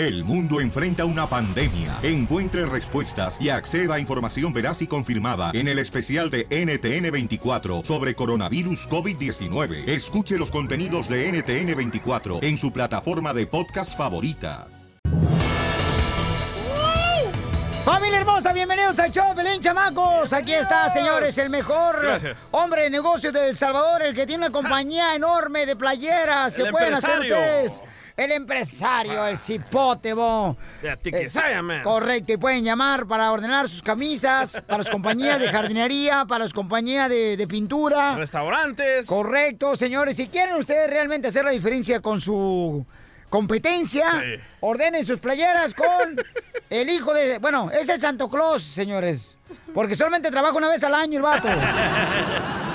El mundo enfrenta una pandemia. Encuentre respuestas y acceda a información veraz y confirmada en el especial de NTN24 sobre coronavirus COVID-19. Escuche los contenidos de NTN24 en su plataforma de podcast favorita. Familia hermosa, bienvenidos al show, Belén Chamacos. Aquí está, señores, el mejor Gracias. hombre de negocios de El Salvador, el que tiene una compañía enorme de playeras que El pueden hacer ustedes. El empresario, el cipote, bo. Ya, Eh, saya, man. Correcto, y pueden llamar para ordenar sus camisas, para las compañías de jardinería, para las compañías de, de pintura. Restaurantes. Correcto, señores. Si quieren ustedes realmente hacer la diferencia con su competencia, Sí. ordenen sus playeras con el hijo de... Bueno, es el Santo Claus, señores. Porque solamente trabaja una vez al año el vato.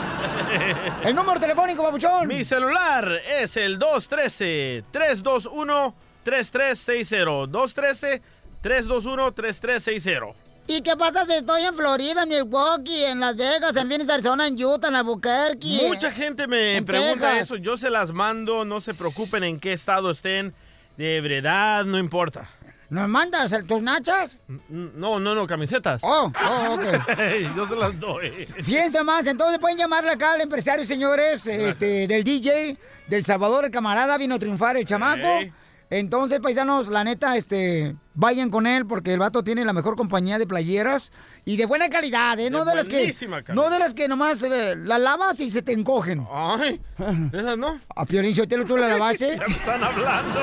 El número telefónico, papuchón. Mi celular es el 213-321-3360. 213-321-3360. ¿Y qué pasa si estoy en Florida, en Milwaukee, en Las Vegas, en Phoenix, Arizona, en Utah, en Albuquerque? Mucha gente me pregunta Texas. eso. Yo se las mando. No se preocupen en qué estado estén. De verdad, no importa. ¿Nos mandas el- tus nachas? No, no, no, camisetas. Oh, oh, ok. Yo se las doy. Fíjense más, entonces pueden llamarle acá al empresario, señores, este, del DJ, del Salvador, el camarada, vino a triunfar el chamaco. Ey. Entonces, paisanos, la neta, este, vayan con él porque el vato tiene la mejor compañía de playeras y de buena calidad, ¿eh? No De de, las que, buenísima calidad. no de las que nomás eh, la lavas y se te encogen. Ay, de esas no. A Piorín Sotelo, tú la lavaste. Ya me están hablando.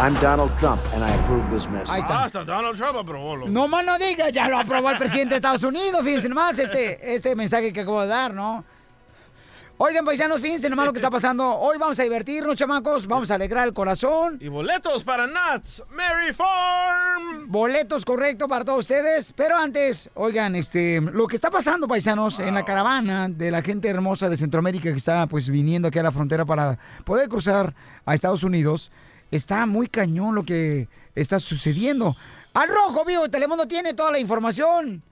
I'm Donald Trump, and I approve this message. Ahí está. Ah, hasta Donald Trump aprobó. lo- No más no digas, ya lo aprobó el presidente de Estados Unidos, fíjense nomás este, este mensaje que acabo de dar, ¿no? Oigan, paisanos, fíjense nomás lo que está pasando. Hoy vamos a divertirnos, chamacos, vamos a alegrar el corazón. Y boletos para Nuts Mary Farm. Boletos correctos para todos ustedes. Pero antes, oigan, este, lo que está pasando, paisanos, en la caravana de la gente hermosa de Centroamérica que está pues viniendo aquí a la frontera para poder cruzar a Estados Unidos, está muy cañón lo que está sucediendo. Al rojo, vivo, Telemundo tiene toda la información.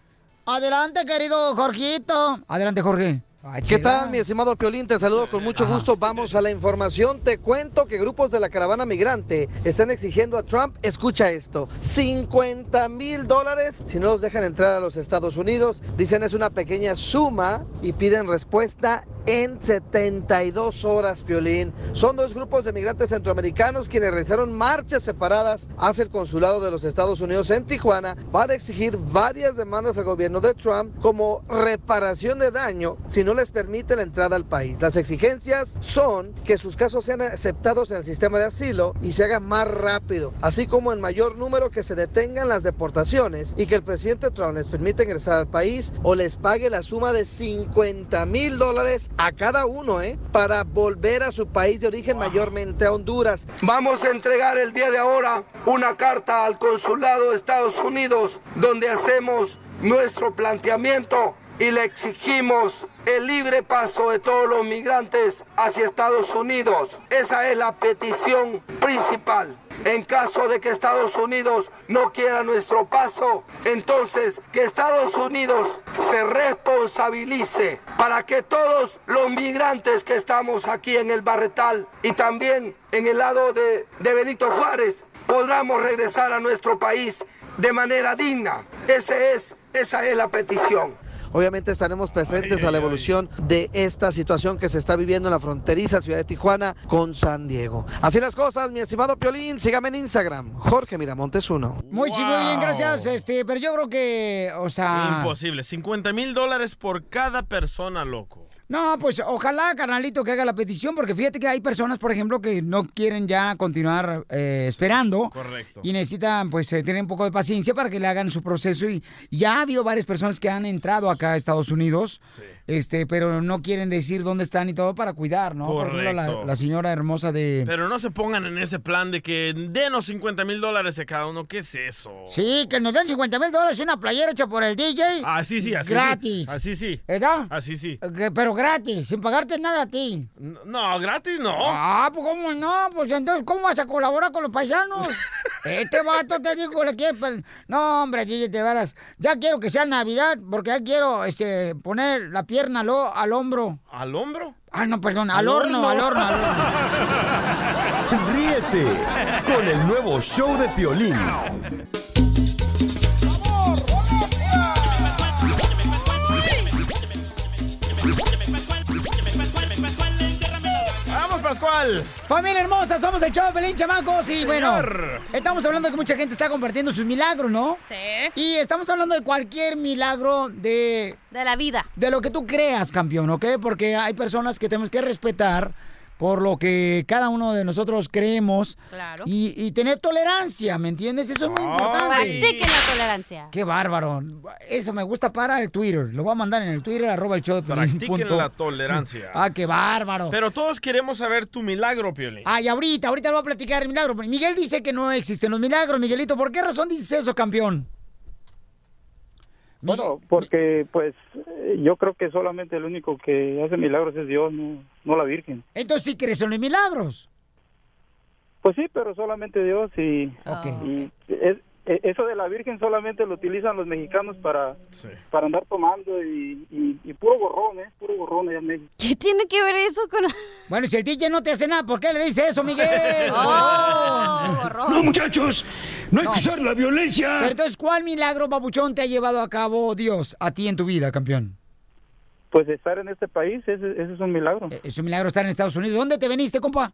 Adelante, querido Jorgito. Adelante, Jorge. ¿Qué tal, mi estimado Piolín? Te saludo con mucho gusto. Vamos a la información. Te cuento que grupos de la caravana migrante están exigiendo a Trump, escucha esto, 50 mil dólares si no los dejan entrar a los Estados Unidos. Dicen es una pequeña suma y piden respuesta en 72 horas, Piolín. Son dos grupos de migrantes centroamericanos quienes realizaron marchas separadas hacia el consulado de los Estados Unidos en Tijuana para exigir varias demandas al gobierno de Trump como reparación de daño si no les permite la entrada al país. Las exigencias son que sus casos sean aceptados en el sistema de asilo y se haga más rápido, así como en mayor número que se detengan las deportaciones y que el presidente Trump les permita ingresar al país o les pague la suma de 50 mil dólares a cada uno, ¿eh? Para volver a su país de origen, mayormente a Honduras. Vamos a entregar el día de ahora una carta al consulado de Estados Unidos donde hacemos nuestro planteamiento y le exigimos el libre paso de todos los migrantes hacia Estados Unidos. Esa es la petición principal. En caso de que Estados Unidos no quiera nuestro paso, entonces que Estados Unidos se responsabilice para que todos los migrantes que estamos aquí en el Barretal y también en el lado de, Benito Juárez podamos regresar a nuestro país de manera digna. Ese es, esa es la petición. Obviamente estaremos presentes a la evolución de esta situación que se está viviendo en la fronteriza ciudad de Tijuana con San Diego. Así las cosas, mi estimado Piolín, sígame en Instagram, Jorge Miramontes 1. Muy chido, muy bien, gracias. Este, pero yo creo que, o sea. Imposible. 50 mil dólares por cada persona, loco. No, pues ojalá, carnalito, que haga la petición, porque fíjate que hay personas, por ejemplo, que no quieren ya continuar eh, esperando. Correcto. Y necesitan, pues, eh, tener un poco de paciencia para que le hagan su proceso. Y ya ha habido varias personas que han entrado acá a Estados Unidos, este, pero no quieren decir dónde están y todo para cuidar, ¿no? Por ejemplo, la, Correcto. la señora hermosa de... Pero no se pongan en ese plan de que denos 50 mil dólares a cada uno. ¿Qué es eso? Sí, que nos den 50 mil dólares y una playera hecha por el DJ. Ah, sí, sí, así Gratis. sí. Así sí. ¿Verdad? Así sí. Pero gratis, sin pagarte nada a ti. No, gratis no. Ah, pues cómo no, pues entonces, ¿cómo vas a colaborar con los paisanos? Este vato te digo que le quiere. No, hombre, DJ, de veras. Ya quiero que sea Navidad, porque ya quiero este, poner la pierna al, o- al hombro. ¿Al hombro? Ah, no, perdón, al, Al horno, horno. al horno, al horno. Ríete con el nuevo show de Piolín. Familia hermosa, somos el show Pelín, chamacos. Y bueno, estamos hablando de que mucha gente está compartiendo sus milagros, ¿no? Sí. Y estamos hablando de cualquier milagro de, De la vida. de lo que tú creas, campeón, ¿ok? Porque hay personas que tenemos que respetar por lo que cada uno de nosotros creemos Claro. y, y tener tolerancia, ¿me entiendes? Eso es muy importante. Practiquen la tolerancia. Qué bárbaro. Eso me gusta para el Twitter. Lo voy a mandar en el Twitter, arroba el show de Piolín, Practiquen punto. la tolerancia. Ah, qué bárbaro. Pero todos queremos saber tu milagro, Piolín. Ay, ahorita, ahorita le voy a platicar el milagro. Miguel dice que no existen los milagros, Miguelito. ¿Por qué razón dices eso, campeón? Bueno, porque pues yo creo que solamente el único que hace milagros es Dios, no, no la Virgen. Entonces sí crees en los milagros. Pues sí, pero solamente Dios y, Ok. y es- eso de la Virgen solamente lo utilizan los mexicanos para, para andar tomando y, y- y puro gorrón, ¿eh? Puro gorrón allá en México. ¿Qué tiene que ver eso con.? Bueno, si el DJ no te hace nada, ¿por qué le dice eso, Miguel? Oh, gorrón. No, muchachos, no hay que usar la violencia. Pero entonces, ¿cuál milagro, babuchón, te ha llevado a cabo Dios a ti en tu vida, campeón? Pues estar en este país, ese, ese es un milagro. Es un milagro estar en Estados Unidos. ¿Dónde te veniste, compa?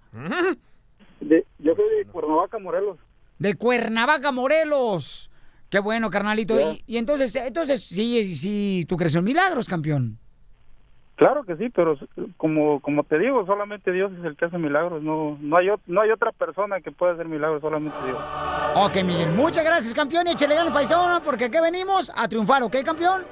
De- yo soy de Cuernavaca, Morelos. De Cuernavaca, Morelos. Qué bueno, carnalito. Y, y entonces, entonces, sí, sí, tú crees en milagros, campeón. Claro que sí, pero como como te digo, solamente Dios es el que hace milagros. No no hay no hay otra persona que pueda hacer milagros, solamente Dios. Ok, Miguel, muchas gracias, campeón. Y échale ganas, paisano, porque aquí venimos a triunfar, ¿ok, campeón?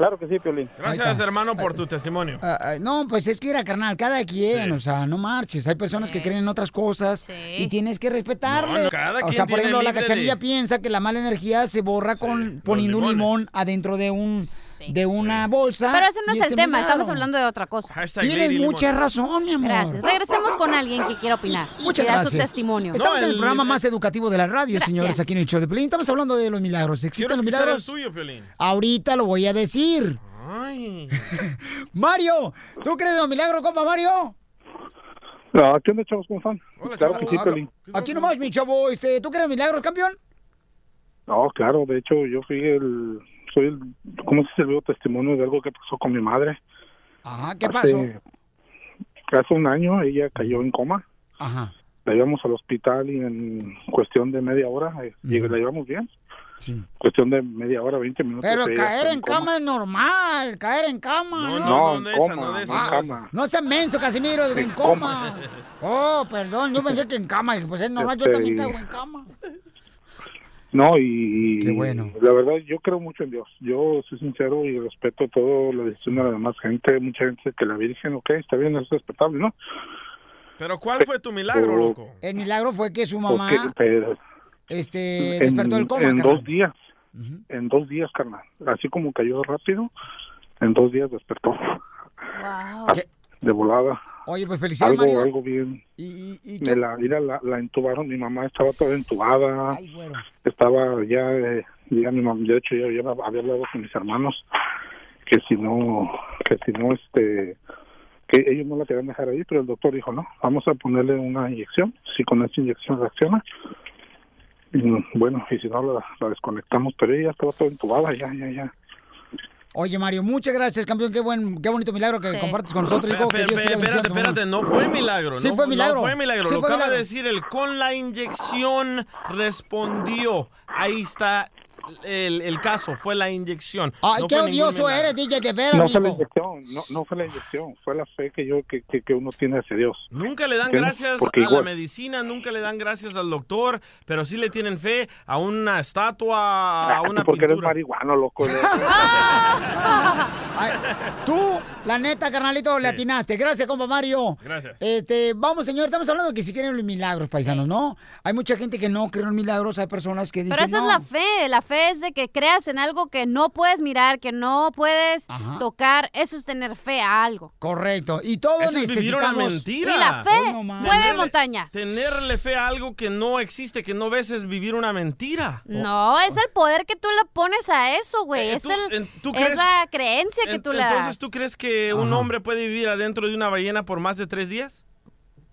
Claro que sí, Piolín. Gracias, hermano, por tu testimonio. Ah, ah, no, pues es que era carnal, cada quien, o sea, no marches. Hay personas que creen en otras cosas y tienes que respetarle. No, no, cada o quien sea, por ejemplo, la cachanilla de- piensa que la mala energía se borra con poniendo un limón adentro de un de una bolsa. Pero ese no es el tema, estamos hablando de otra cosa. Tienes mucha razón, mi amor. Gracias. Regresemos con alguien que quiera opinar. Muchas gracias. su testimonio. Estamos en el programa más educativo de la radio, Gracias. señores, aquí en el show de Pelín. Estamos hablando de los milagros. ¿Existen los escuchar el milagros? tuyo, Piolín. Ahorita lo voy a decir. Ay. Mario, ¿tú crees en los milagros, compa Mario? No, ¿qué onda, chavos? ¿Cómo están? claro que sí, Piolín. Aquí nomás, mi chavo. Este, ¿Tú crees en milagros, campeón? No, claro, de hecho yo fui el, soy el, ¿cómo se dice? el vivo testimonio de algo que pasó con mi madre. Ajá, ¿qué Hace- pasó? Hace un año ella cayó en coma, Ajá. la llevamos al hospital y en cuestión de media hora, eh, lleg- la llevamos bien. Sí. Cuestión de media hora, 20 minutos. Pero caer en cama es normal, caer en cama, ¿no? No, no, en coma, en cama. No seas menso, Casimiro, en coma. Oh, perdón, yo pensé que en cama. Pues es normal, yo Este, también y- caigo en cama. No, y, Qué bueno. la verdad yo creo mucho en Dios. Yo soy sincero y respeto todo la decisión de la demás gente. Mucha gente dice que la Virgen, ok, está bien, es respetable, ¿no? Pero ¿cuál fue tu milagro, Pero- loco? El milagro fue que su mamá Porque, pero, este, en, despertó del coma, en carnal. dos días, en dos días, carnal. Así como cayó rápido, en dos días despertó. De volada. Oye, pues felicidades, Algo, Mario. algo bien. Y, y, Me la, mira, la, la entubaron, mi mamá estaba toda entubada. Ay, güero. estaba ya, eh, ya mi mamá, de hecho ya, ya había hablado con mis hermanos que si no, que si no, este, que ellos no la querían dejar ahí, pero el doctor dijo, no, vamos a ponerle una inyección, si con esa inyección reacciona, y, bueno, y si no la, la desconectamos, pero ella estaba toda entubada, ya, ya, ya. Oye, Mario, muchas gracias, campeón. Qué buen, qué bonito milagro que compartes con nosotros. hijo. Que Pe- Dios espérate, espérate, no fue milagro. Sí no, fue milagro. No fue milagro. Sí Lo fue acaba milagro. de decir él. Con la inyección respondió. Ahí está el, el caso. Fue la inyección. Ay, No qué odioso eres, DJ, de veras, No fue la inyección, no, no fue la inyección, fue la fe que yo, que, que, que uno tiene hacia Dios. Nunca le dan ¿Entiendes? gracias Porque a la medicina, nunca le dan gracias al doctor, pero sí le tienen fe a una estatua, a Ah, una porque eres pintura. marihuano, loco. ¿no? Ay, tú, la neta, carnalito, le atinaste. Gracias, compa Mario. Gracias. Este, vamos, señor, estamos hablando de que si quieren los milagros, paisanos, ¿no? Hay mucha gente que no cree en los milagros, hay personas que dicen, Pero esa no. es la fe. La fe es de que creas en algo que no puedes mirar, que no puedes tocar. Eso es tener fe a algo. Correcto. Y todos Eso es vivir una necesitamos... mentira. Y la fe Hoy no más. mueve Tenerle- montañas. Tenerle fe a algo que no existe, que no ves, es vivir una mentira. No, es el poder que tú le pones a eso, güey. Eh, es tú- el, en- ¿tú es crees- la creencia que En- tú le Entonces, das. ¿tú crees que un hombre puede vivir adentro de una ballena por más de tres días?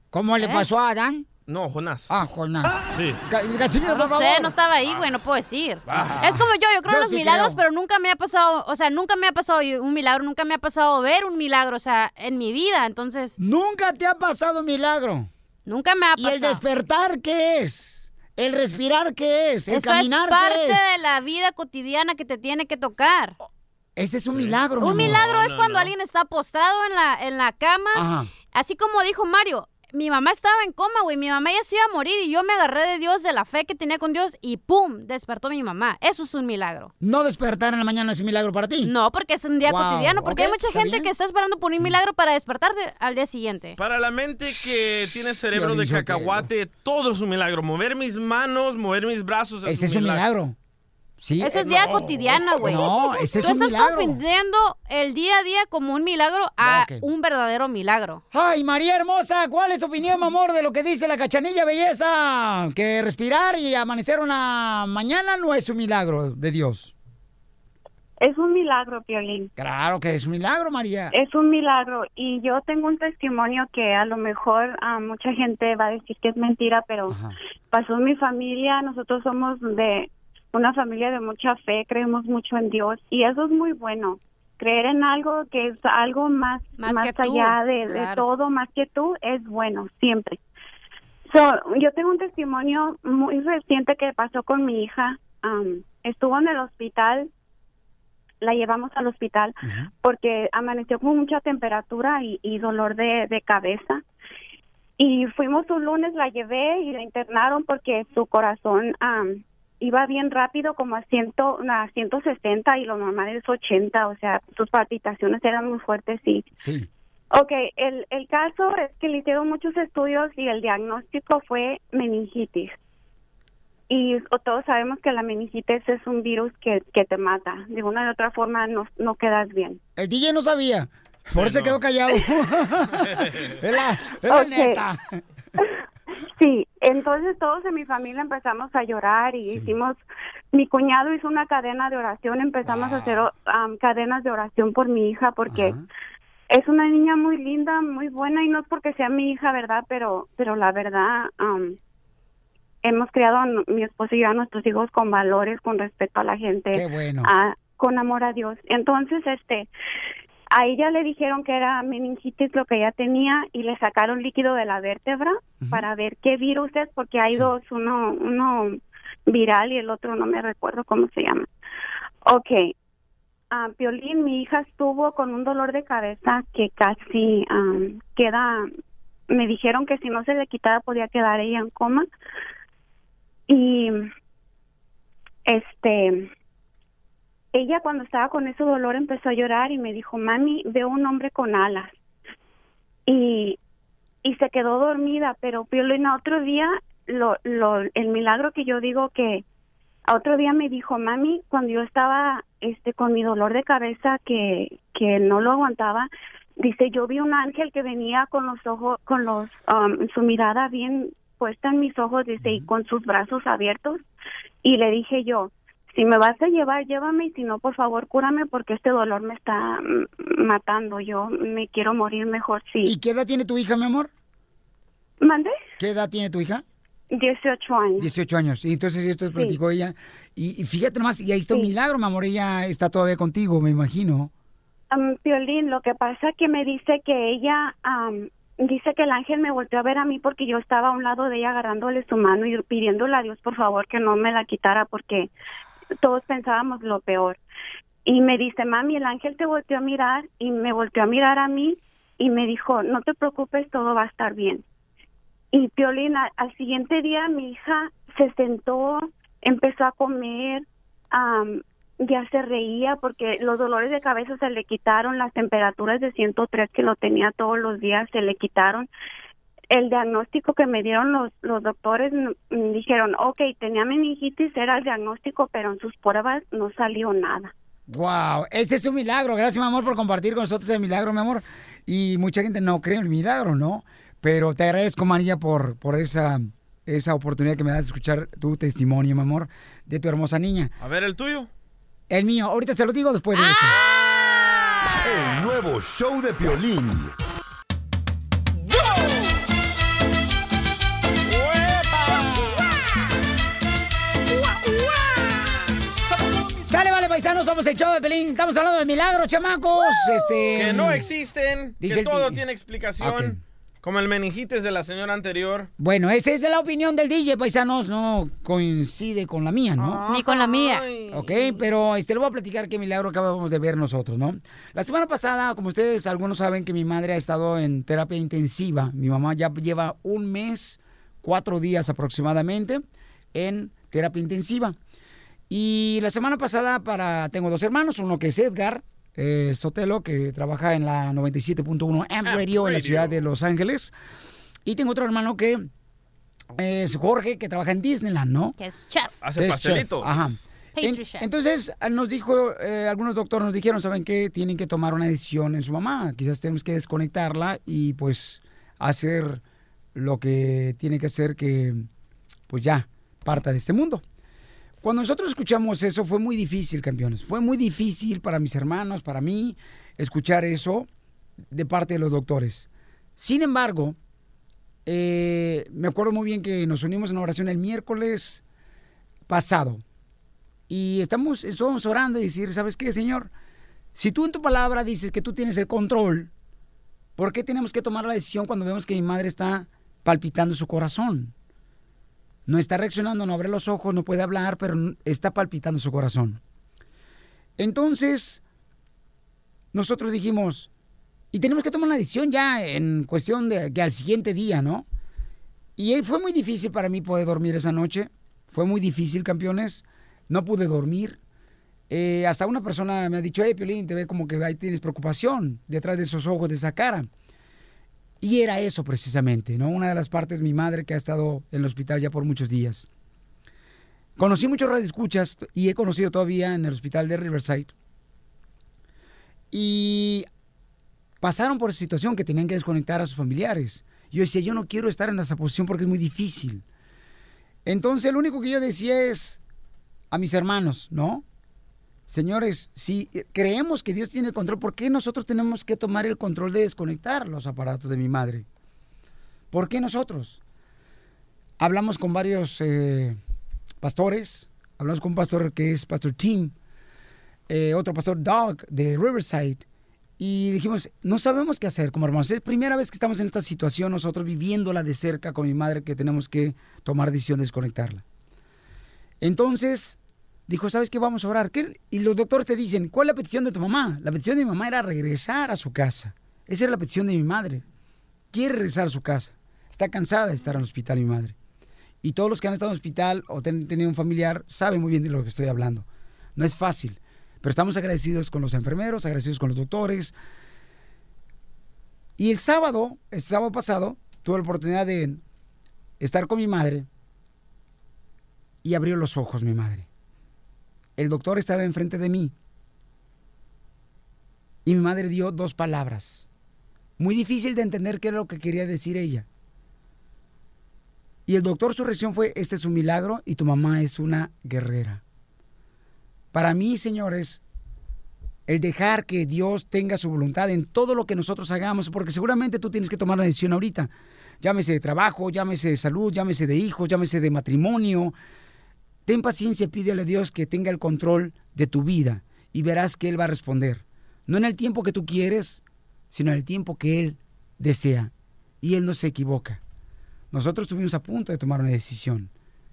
¿Cómo le ¿Eh? pasó a Adán? No, Jonás. Ah, Jonás. Sí. Casimiro, No por sé, no estaba ahí, güey, no puedo decir. Ah. Es como yo, yo creo Yo en los sí milagros, creo. pero nunca me ha pasado, o sea, nunca me ha pasado un milagro, nunca me ha pasado ver un milagro, o sea, en mi vida, entonces... Nunca te ha pasado un milagro. Nunca me ha ¿Y pasado. el despertar qué es? ¿El respirar qué es? ¿El Eso caminar es parte qué es? de la vida cotidiana que te tiene que tocar. Ese es un milagro, mi Un milagro es no, cuando no. alguien está postrado en la, en la cama, Ajá. así como dijo Mario. Mi mamá estaba en coma, güey. Mi mamá ya se iba a morir y yo me agarré de Dios, de la fe que tenía con Dios y ¡pum! Despertó mi mamá. Eso es un milagro. No despertar en la mañana es un milagro para ti. No, porque es un día Wow, cotidiano. Porque hay mucha gente bien. que está esperando por un milagro para despertarte al día siguiente. Para la mente que tiene cerebro de cacahuate, todo es un milagro. Mover mis manos, mover mis brazos es Ese un es un milagro. milagro. Sí. Eso eh, es día no. cotidiano, güey. No, ese es Tú un estás milagro. confundiendo el día a día como un milagro a un verdadero milagro. Ay, María hermosa, ¿cuál es tu opinión, amor, de lo que dice la cachanilla belleza? Que respirar y amanecer una mañana no es un milagro de Dios. Es un milagro, Piolín. Claro que es un milagro, María. Es un milagro y yo tengo un testimonio que a lo mejor a mucha gente va a decir que es mentira, pero Ajá. pasó en mi familia. Nosotros somos de una familia de mucha fe, creemos mucho en Dios y eso es muy bueno. Creer en algo que es algo más Más más, que tú, allá de, de claro. todo, más que tú, es bueno siempre. So, yo tengo un testimonio muy reciente que pasó con mi hija. Am, estuvo en el hospital, la llevamos al hospital porque amaneció con mucha temperatura y, y dolor de, de cabeza. Y fuimos un lunes, la llevé y la internaron porque su corazón iba bien rápido, como a, ciento, a 160 y lo normal es 80, o sea, sus palpitaciones eran muy fuertes y Sí. Ok, el, el caso es que le hicieron muchos estudios y el diagnóstico fue meningitis. Y o- todos sabemos que la meningitis es un virus que, que te mata. De una u otra forma no, no quedas bien. El DJ no sabía. Por eso se quedó callado. es la, es la Ok. neta. Sí, entonces todos en mi familia empezamos a llorar y hicimos, mi cuñado hizo una cadena de oración, empezamos a hacer um, cadenas de oración por mi hija porque es una niña muy linda, muy buena y no es porque sea mi hija, ¿verdad? Pero, pero la verdad, um, hemos criado a mi esposo y yo a nuestros hijos con valores, con respeto a la gente, Qué bueno. a- con amor a Dios. Entonces, este, a ella le dijeron que era meningitis lo que ella tenía y le sacaron líquido de la vértebra para ver qué virus es, porque hay dos, uno, uno viral y el otro no me recuerdo cómo se llama. Ok. Ah, Piolín, mi hija estuvo con un dolor de cabeza que casi am, queda, me dijeron que si no se le quitaba podía quedar ella en coma. Y este, ella cuando estaba con ese dolor empezó a llorar y me dijo, mami, veo un hombre con alas. Y, y se quedó dormida, pero Piolín, a otro día, lo, lo, el milagro que yo digo que otro día me dijo, mami, cuando yo estaba este con mi dolor de cabeza que, que no lo aguantaba, dice, yo vi un ángel que venía con los ojos, con los, um, su mirada bien puesta en mis ojos, dice, y con sus brazos abiertos, y le dije yo, si me vas a llevar, llévame, y si no, por favor, cúrame, porque este dolor me está mm, matando, yo me quiero morir mejor, sí. ¿Y qué edad tiene tu hija, mi amor? ¿Mande? ¿Qué edad tiene tu hija? 18 años. 18 años. Y entonces esto platicó ella. Y, y fíjate nomás, y ahí está un milagro, mi amor. Ella está todavía contigo, me imagino. Um, Piolín, lo que pasa que me dice que ella, dice que el ángel me volteó a ver a mí porque yo estaba a un lado de ella agarrándole su mano y pidiéndole a Dios por favor que no me la quitara porque todos pensábamos lo peor. Y me dice, mami, el ángel te volteó a mirar y me volteó a mirar a mí y me dijo, no te preocupes, todo va a estar bien. Y Piolín, a- al siguiente día mi hija se sentó, empezó a comer, ya se reía porque los dolores de cabeza se le quitaron, las temperaturas de 103 que lo tenía todos los días se le quitaron. El diagnóstico que me dieron los, los doctores mm, mm, dijeron, ok, tenía meningitis, era el diagnóstico, pero en sus pruebas no salió nada. Wow, este es un milagro. Gracias, mi amor, por compartir con nosotros el milagro, mi amor. Y mucha gente no cree en el milagro, ¿no? Pero te agradezco, María, por, por esa, esa oportunidad que me das de escuchar tu testimonio, mi amor, de tu hermosa niña. A ver, el tuyo. El mío, ahorita se lo digo después de esto. El nuevo show de Piolín. Paisanos, somos el show de Pelín. Estamos hablando de milagros, chamacos. Este, Que no existen, Dice que el todo tiene explicación. Como el meningitis de la señora anterior. Bueno, esa es la opinión del DJ, paisanos. No coincide con la mía, ¿no? Ni con la mía. Ok, pero este, le voy a platicar qué milagro acabamos de ver nosotros, ¿no? La semana pasada, como ustedes algunos saben que mi madre ha estado en terapia intensiva. Mi mamá ya lleva un mes, cuatro días aproximadamente, en terapia intensiva. Y la semana pasada para tengo dos hermanos, uno que es Edgar eh, Sotelo, que trabaja en la 97.1 AM Radio en la ciudad de Los Ángeles. Y tengo otro hermano que es Jorge, que trabaja en Disneyland, ¿no? Que es chef. Hace Es pastelitos. chef, Ajá. Pastry En- chef. entonces ah, nos dijo, eh, algunos doctores nos dijeron, ¿saben qué? Tienen que tomar una decisión en su mamá. Quizás tenemos que desconectarla y pues hacer lo que tiene que hacer que pues ya parta de este mundo. Cuando nosotros escuchamos eso fue muy difícil, campeones. Fue muy difícil para mis hermanos, para mí, escuchar eso de parte de los doctores. Sin embargo, eh, me acuerdo muy bien que nos unimos en oración el miércoles pasado. Y estamos, estamos orando y decir, ¿sabes qué, Señor? Si tú en tu palabra dices que tú tienes el control, ¿por qué tenemos que tomar la decisión cuando vemos que mi madre está palpitando su corazón? No está reaccionando, no abre los ojos, no puede hablar, pero está palpitando su corazón. Entonces, nosotros dijimos, y tenemos que tomar una decisión ya en cuestión de que al siguiente día, ¿no? Y eh, fue muy difícil para mí poder dormir esa noche. Fue muy difícil, campeones. No pude dormir. Eh, hasta una persona me ha dicho, hey, Piolín, te ve como que ahí tienes preocupación detrás de esos ojos, de esa cara. Y era eso precisamente, ¿no? Una de las partes, mi madre que ha estado en el hospital ya por muchos días. Conocí muchos radioescuchas y he conocido todavía en el hospital de Riverside. Y pasaron por esa situación que tenían que desconectar a sus familiares. Yo decía, yo no quiero estar en esa posición porque es muy difícil. Entonces, lo único que yo decía es a mis hermanos, ¿no? Señores, si creemos que Dios tiene el control, ¿por qué nosotros tenemos que tomar el control de desconectar los aparatos de mi madre? ¿Por qué nosotros? Hablamos con varios eh, pastores, hablamos con un pastor que es Pastor Tim, eh, otro pastor Doug de Riverside, y dijimos, no sabemos qué hacer como hermanos. Es primera vez que estamos en esta situación, nosotros viviéndola de cerca con mi madre, que tenemos que tomar decisión de desconectarla. Entonces, dijo, ¿sabes qué? Vamos a orar. ¿Qué? Y los doctores te dicen, ¿cuál es la petición de tu mamá? La petición de mi mamá era regresar a su casa. Esa era la petición de mi madre. Quiere regresar a su casa. Está cansada de estar en el hospital mi madre. Y todos los que han estado en el hospital o han tenido un familiar saben muy bien de lo que estoy hablando. No es fácil. Pero estamos agradecidos con los enfermeros, agradecidos con los doctores. Y el sábado, el sábado pasado, tuve la oportunidad de estar con mi madre y abrió los ojos mi madre. El doctor estaba enfrente de mí y mi madre dio dos palabras. Muy difícil de entender qué era lo que quería decir ella. Y el doctor su reacción fue, este es un milagro y tu mamá es una guerrera. Para mí, señores, el dejar que Dios tenga su voluntad en todo lo que nosotros hagamos, porque seguramente tú tienes que tomar la decisión ahorita. Llámese de trabajo, llámese de salud, llámese de hijos, llámese de matrimonio. Ten paciencia, pídele a Dios que tenga el control de tu vida y verás que Él va a responder. No en el tiempo que tú quieres, sino en el tiempo que Él desea. Y Él no se equivoca. Nosotros estuvimos a punto de tomar una decisión,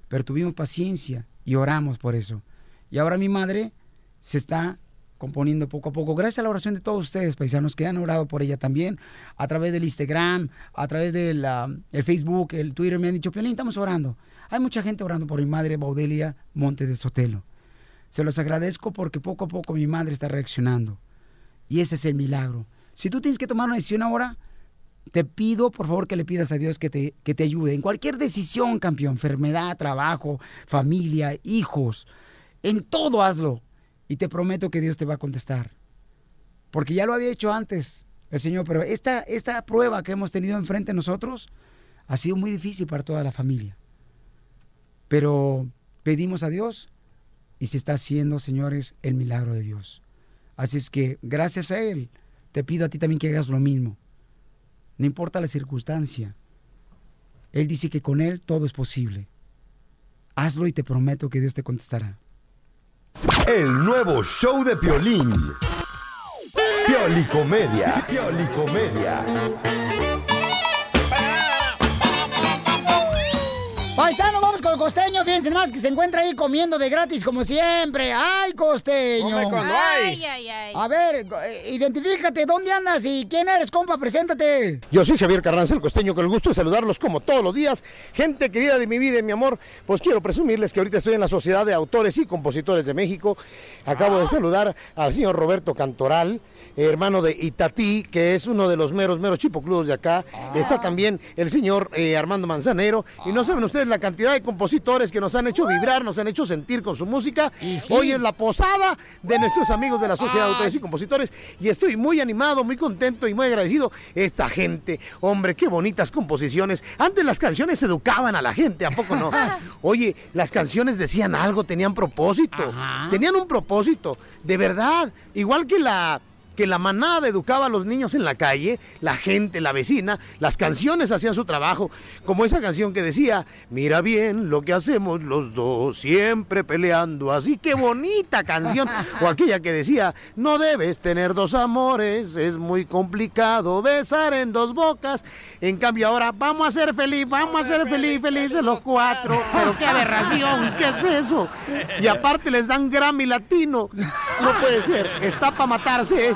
pero tuvimos paciencia y oramos por eso. Y ahora mi madre se está componiendo poco a poco, gracias a la oración de todos ustedes, paisanos, que han orado por ella también, a través del Instagram, a través del el Facebook, el Twitter, me han dicho, Piolín, estamos orando. Hay mucha gente orando por mi madre, Baudelia Monte de Sotelo. Se los agradezco porque poco a poco mi madre está reaccionando. Y ese es el milagro. Si tú tienes que tomar una decisión ahora, te pido por favor que le pidas a Dios que te, que te ayude en cualquier decisión, campeón, enfermedad, trabajo, familia, hijos, en todo hazlo. Y te prometo que Dios te va a contestar. Porque ya lo había hecho antes el Señor, pero esta, esta prueba que hemos tenido enfrente de nosotros ha sido muy difícil para toda la familia. Pero pedimos a Dios y se está haciendo, señores, el milagro de Dios. Así es que gracias a Él, te pido a ti también que hagas lo mismo. No importa la circunstancia. Él dice que con Él todo es posible. Hazlo y te prometo que Dios te contestará. El nuevo show de Piolín. Piolicomedia. Piolicomedia. Con el costeño. Fíjense más que se encuentra ahí comiendo de gratis como siempre. ¡Ay, costeño! Ay, ay, ay. A ver, eh, identifícate, ¿dónde andas y quién eres, compa? Preséntate. Yo soy Javier Carranza, el costeño, con el gusto de saludarlos como todos los días. Gente querida de mi vida y mi amor, pues quiero presumirles que ahorita estoy en la Sociedad de Autores y Compositores de México. Acabo de saludar al señor Roberto Cantoral, hermano de Itatí, que es uno de los meros, meros chipocludos de acá. Está también el señor eh, Armando Manzanero. Y no saben ustedes la cantidad de compositores que nos han hecho vibrar, nos han hecho sentir con su música. Hoy es la posada de nuestros amigos de la Sociedad de Autores y Compositores. Y estoy muy animado, muy contento y muy agradecido. Esta gente, hombre, qué bonitas composiciones. Antes las canciones educaban a la gente, ¿a poco no? Oye, las canciones decían algo, tenían propósito. Tenían un propósito, de verdad. Igual que la que la manada educaba a los niños en la calle, la gente, la vecina, las canciones hacían su trabajo, como esa canción que decía, mira bien lo que hacemos los dos, siempre peleando, así que bonita canción, o aquella que decía, no debes tener dos amores, es muy complicado besar en dos bocas, en cambio ahora vamos a ser feliz, vamos a ser feliz, felices los cuatro, pero qué aberración, ¿qué es eso? Y aparte les dan Grammy latino, no puede ser, está para matarse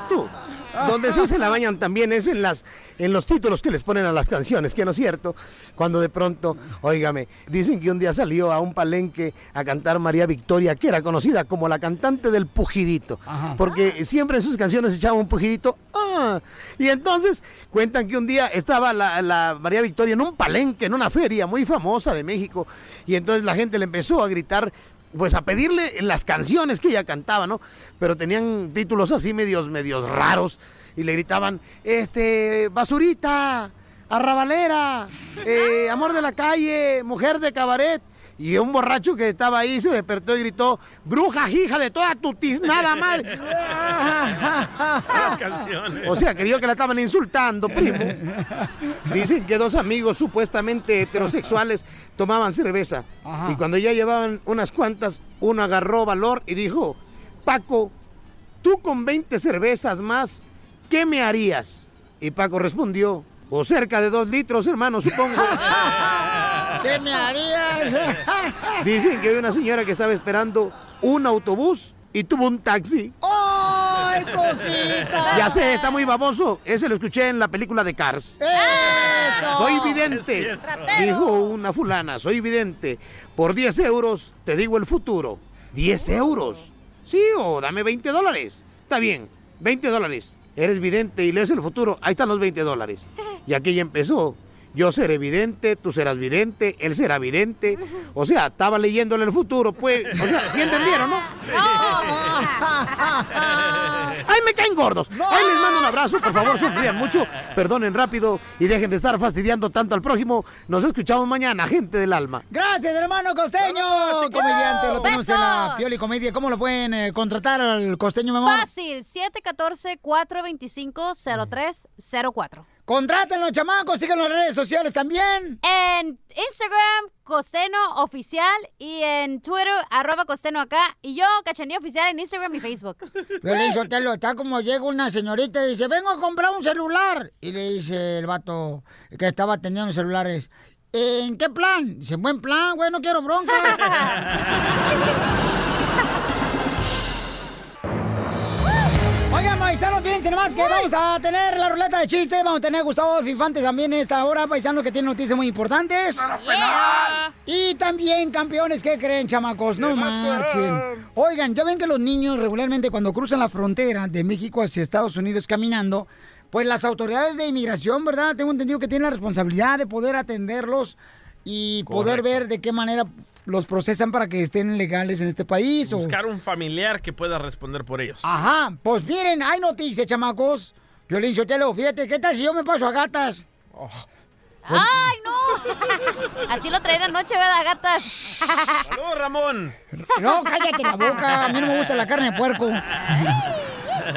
Donde sí se la bañan también es en las en los títulos que les ponen a las canciones, que no es cierto. Cuando de pronto, óigame, dicen que un día salió a un palenque a cantar María Victoria, que era conocida como la cantante del pujidito, porque siempre en sus canciones echaba un pujidito. Ah, y entonces cuentan que un día estaba la, la María Victoria en un palenque, en una feria muy famosa de México, y entonces la gente le empezó a gritar pues a pedirle las canciones que ella cantaba, ¿no? Pero tenían títulos así medios, medios raros y le gritaban, este, basurita, arrabalera, eh, amor de la calle, mujer de cabaret. Y un borracho que estaba ahí se despertó y gritó, bruja hija de toda tu tiznada madre. O sea, creyó que la estaban insultando, primo. Dicen que dos amigos supuestamente heterosexuales tomaban cerveza. Y cuando ya llevaban unas cuantas, uno agarró valor y dijo, Paco, tú con 20 cervezas más, ¿qué me harías? Y Paco respondió, o cerca de dos litros, hermano, supongo. ¿Qué me harías? Dicen que hay una señora que estaba esperando un autobús y tuvo un taxi. ¡Ay, cosita! Ya sé, está muy baboso. Ese lo escuché en la película de Cars. ¡Eso! Soy vidente, dijo una fulana, soy vidente. Por 10 euros te digo el futuro. ¿10 euros? Sí, o dame 20 dólares. Está bien, 20 dólares. Eres vidente y lees el futuro. Ahí están los 20 dólares. Y aquí ya empezó. Yo seré vidente, tú serás vidente, él será vidente. O sea, estaba leyéndole el futuro, pues. O sea, ¿sí entendieron, no? ¡Ay, me caen gordos! Ahí les mando un abrazo, por favor, sonrían mucho, perdonen rápido y dejen de estar fastidiando tanto al prójimo. Nos escuchamos mañana, gente del alma. Gracias, hermano costeño. Comediante, lo tenemos en la Pioli Comedia. ¿Cómo lo pueden eh, contratar al costeño, mi amor? Fácil, 714-425-0304. Contrátenlo, chamacos. Síganlo en las redes sociales también. En Instagram, Costeno Oficial. Y en Twitter, arroba Costeno acá. Y yo, Cachanía Oficial en Instagram y Facebook. Violín Sotelo, está como llega una señorita y dice, vengo a comprar un celular. Y le dice el vato que estaba atendiendo celulares, ¿en qué plan? Dice, buen plan, güey, no quiero bronca. fíjense nomás que vamos a tener la ruleta de chistes. Vamos a tener a Gustavo Adolfo Infante también en esta hora, paisanos que tiene noticias muy importantes. Y también, campeones, ¿qué creen, chamacos? No marchen. Oigan, ya ven que los niños regularmente cuando cruzan la frontera de México hacia Estados Unidos caminando, pues las autoridades de inmigración, ¿verdad? Tengo entendido que tienen la responsabilidad de poder atenderlos y poder ver de qué manera los procesan para que estén legales en este país. o- Buscar un familiar que pueda responder por ellos. Ajá, pues miren, hay noticias, chamacos. Violín Sotelo, fíjate, ¿qué tal si yo me paso a gatas? ¡Ay, no! Así lo traen anoche, ¿verdad, gatas? ¡Saludos, Ramón! No, cállate la boca, a mí no me gusta la carne de puerco.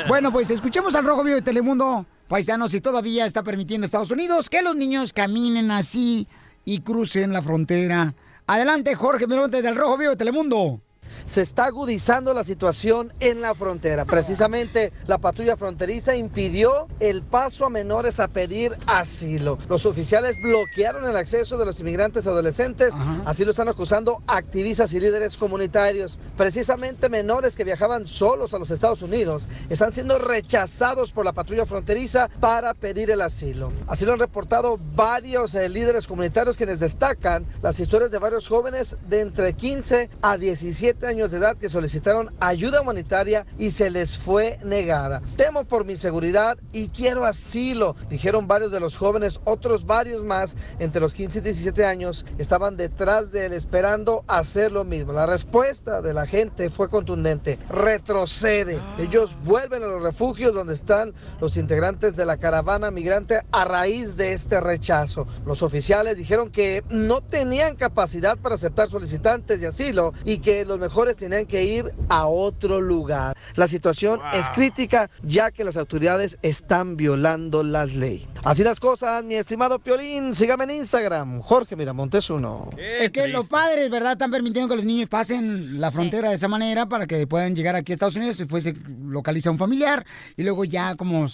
Bueno, pues escuchemos al Rojo Vivo de Telemundo, paisanos, si todavía está permitiendo Estados Unidos que los niños caminen así y crucen la frontera. Adelante, Jorge Mironte del Rojo Vivo de Telemundo. Se está agudizando la situación en la frontera. Precisamente la patrulla fronteriza impidió el paso a menores a pedir asilo. Los oficiales bloquearon el acceso de los inmigrantes adolescentes, así lo están acusando activistas y líderes comunitarios. Precisamente menores que viajaban solos a los Estados Unidos están siendo rechazados por la patrulla fronteriza para pedir el asilo. Así lo han reportado varios eh, líderes comunitarios quienes destacan las historias de varios jóvenes de entre 15 a 17 años de edad que solicitaron ayuda humanitaria y se les fue negada. Temo por mi seguridad y quiero asilo, dijeron varios de los jóvenes, otros varios más entre los 15 y 17 años estaban detrás de él esperando hacer lo mismo. La respuesta de la gente fue contundente, retrocede. Ellos vuelven a los refugios donde están los integrantes de la caravana migrante a raíz de este rechazo. Los oficiales dijeron que no tenían capacidad para aceptar solicitantes de asilo y que los mejores tenían que ir a otro lugar. La situación es crítica ya que las autoridades están violando las leyes. Así las cosas, mi estimado Piolín, sígame en Instagram, Jorge Miramontes uno. Es que los padres, ¿verdad? Están permitiendo que los niños pasen la frontera de esa manera para que puedan llegar aquí a Estados Unidos, después se localiza un familiar y luego ya como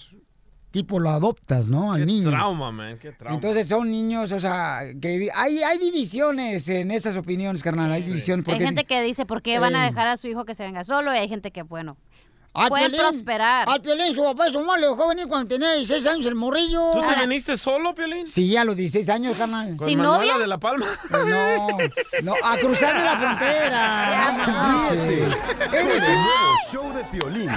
tipo lo adoptas, ¿no? Al niño. Trauma, man, qué trauma. Entonces son niños, o sea, que hay, hay divisiones en esas opiniones, carnal, hay divisiones. Hay Porque gente que dice, ¿por qué van a Eh. dejar a su hijo que se venga solo? Y hay gente que, bueno, Al pueden Piolín, prosperar. Al Piolín, su papá su mamá le dejó venir cuando tenía 16 años el morrillo. ¿Tú te viniste solo, Piolín? Sí, a los 16 años, carnal. ¿Con Manuela de la Palma? No, no, a cruzarme la frontera. No. Con Eres el un- nuevo show de Piolín.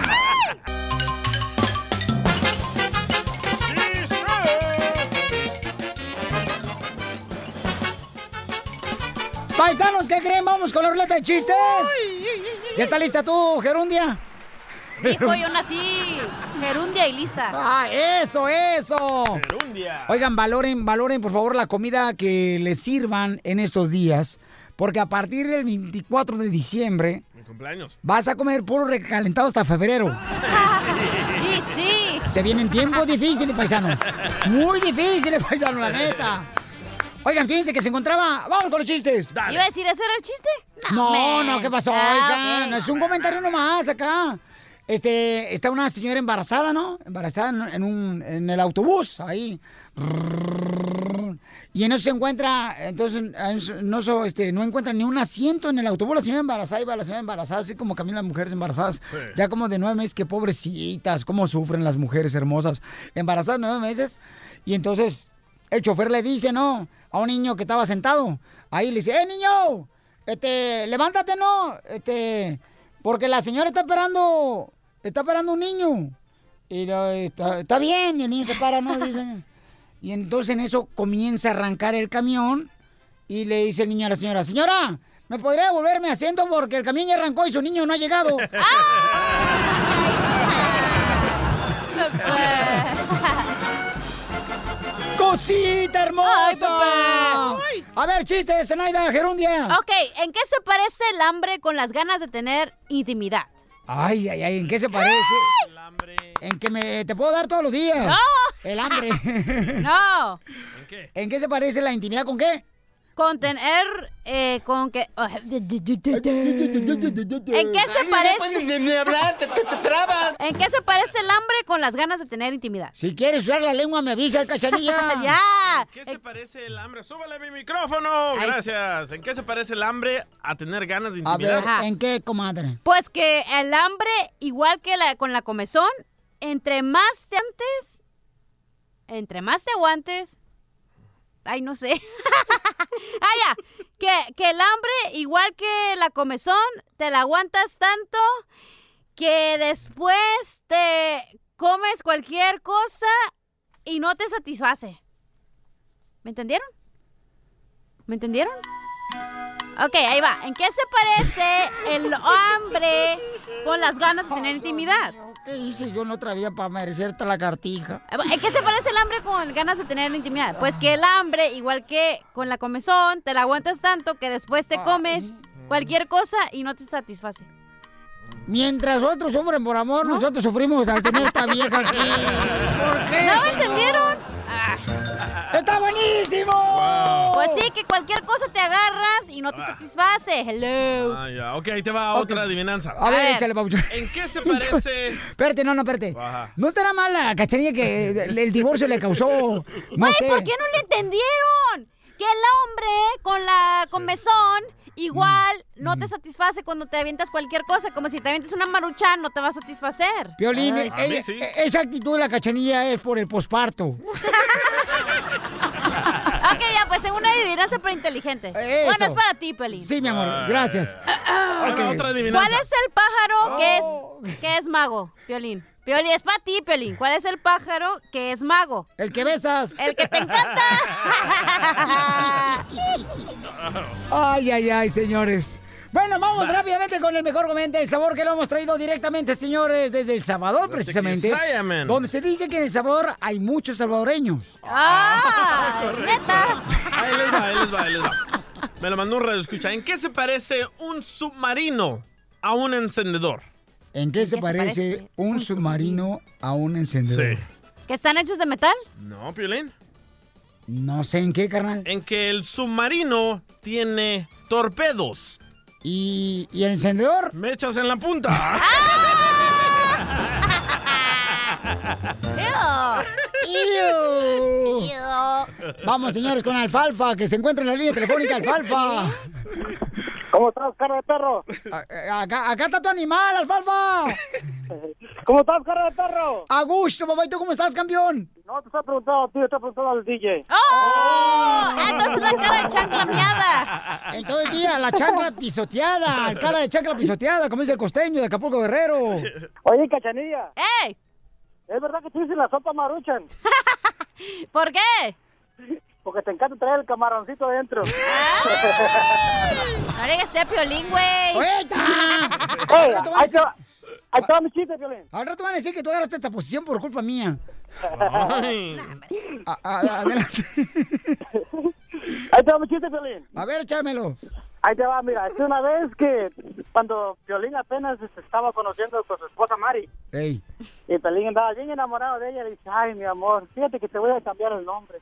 Paisanos, ¿qué creen? Vamos con la ruleta de chistes. ¿Ya está lista tú, Gerundia? Dijo, yo nací gerundia y lista. Ah, eso, eso. Gerundia. Oigan, valoren, valoren por favor la comida que les sirvan en estos días, porque a partir del 24 de diciembre Mi cumpleaños. vas a comer puro recalentado hasta febrero. Y sí. Se vienen tiempos difíciles, paisanos. Muy difíciles, paisanos, la neta. Oigan, fíjense que se encontraba. Vamos con los chistes. ¿Iba a decir, ese era el chiste? No, man. no, ¿qué pasó? Ah, Oigan, es un comentario nomás acá. Este, está una señora embarazada, ¿no? Embarazada en, un, en el autobús, ahí. Y en eso se encuentra, entonces, en eso- no, so- este, no encuentra ni un asiento en el autobús. La señora embarazada iba la señora embarazada, así como caminan las mujeres embarazadas. Sí. Ya como de nueve meses, qué pobrecitas, cómo sufren las mujeres hermosas. Embarazadas nueve meses. Y entonces, el chofer le dice, ¿no? A un niño que estaba sentado. Ahí le dice, ¡eh, niño! Este, levántate, ¿no? Este, porque la señora está esperando, está esperando un niño. Y lo- está, está bien, y el niño se para, ¿no? Dice. Y entonces en eso comienza a arrancar el camión y le dice el niño a la señora, señora, ¿me podría volverme asiento porque el camión ya arrancó y su niño no ha llegado? ¡Cosita hermosa! A ver, chistes, Zenaida, Gerundia. Ok, ¿en qué se parece el hambre con las ganas de tener intimidad? Ay, ay, ay, ¿en qué se parece? En que me te puedo dar todos los días. ¡No! El hambre. No. ¿En qué? ¿En qué se parece la intimidad con qué? Con tener, eh, con que... ¿En qué se parece? ¿En qué se parece el hambre con las ganas de tener intimidad? Si quieres usar la lengua, me avisa, cachanilla. ya. ¿En qué se parece el hambre? ¡Súbale mi micrófono! Gracias. ¿En qué se parece el hambre a tener ganas de A ver, intimidad? ¿en qué, comadre? Pues que el hambre, igual que la, con la comezón, entre más te antes, entre más te aguantes, ay, no sé. ah, ya, que, que el hambre, igual que la comezón, te la aguantas tanto que después te comes cualquier cosa y no te satisface. ¿Me entendieron? ¿Me entendieron? Ok, ahí va. ¿En qué se parece el hambre con las ganas de tener intimidad? ¿Qué hice yo en otra vida para merecerte la cartija? ¿En qué se parece el hambre con ganas de tener intimidad? Pues que el hambre, igual que con la comezón, te la aguantas tanto que después te comes cualquier cosa y no te satisface. Mientras otros sufren por amor, nosotros sufrimos al tener esta vieja aquí. ¿Por qué? ¿No me entendieron? ¡Está buenísimo! Pues sí, que cualquier cosa te agarras y no te satisface. Hello. Ah, ya. Ok, ahí te va otra adivinanza. A ver, échale, papuchón. ¿En qué se parece? espérate, no, no, espérate. Ajá. No estará mal la cachanilla que el, divorcio le causó. No Güey, sé. ¿por qué no le entendieron? Que el hombre con la comezón igual no Mm. te satisface cuando te avientas cualquier cosa, como si te avientes una maruchan, no te va a satisfacer. Violín, Ay. ella- e- esa actitud de la cachanilla es por el posparto. Ok, ya, pues en una adivinanza pero inteligente. Bueno, es para ti, Pelín. Sí, mi amor, gracias. Ok. otra adivinanza. ¿Cuál es el pájaro que Oh. es que es mago, Piolín? Piolín, es para ti, Piolín. ¿Cuál es el pájaro que es mago? El que besas. El que te encanta. Ay, ay, ay, señores. Bueno, vamos rápidamente con el mejor comentario, el sabor que lo hemos traído directamente, señores, desde El Salvador, precisamente. Donde se dice que en El Salvador hay muchos salvadoreños. ¡Ah! ¡Neta! Ahí les va, ahí les va, ahí les va. Me lo mandó un radio escucha. ¿En qué se parece un submarino a un encendedor? ¿En qué se parece, parece un submarino a un encendedor? Sí. ¿Que están hechos de metal? No, Piolín. No sé en qué, carnal. En que el submarino tiene torpedos. ¿Y, y el encendedor? Mechas en la punta. Vamos, señores, con Alfalfa, que se encuentra en la línea telefónica, Alfalfa. ¿Cómo estás, cara de perro? A- Acá, acá está tu animal, Alfalfa. ¿Cómo estás, cara de perro? A gusto, papá. ¿Y tú cómo estás, campeón? No te está preguntando a ti, te está preguntando al DJ. ¡Oh! Entonces la cara de chancla miada. Entonces, tía, la chancla pisoteada, cara de chancla pisoteada, como dice el costeño de Acapulco Guerrero. Oye, Cachanilla. ¡Ey! ¿Es verdad que tú dices la sopa maruchan? ¿Por qué? Porque te encanta traer el camaroncito adentro. No le digas a Piolín, güey. Oye, ahí va, ahí va mi chiste, Piolín. Al rato van a decir que tú agarraste esta posición por culpa mía. Ay. A- a- adelante. Ahí va mi chiste, Piolín. A ver, échamelo. Ahí te va, mira, es una vez que cuando Piolín apenas se estaba conociendo con su esposa Mari, Ey. y Piolín andaba bien enamorado de ella, le dice, ay, mi amor, fíjate que te voy a cambiar el nombre.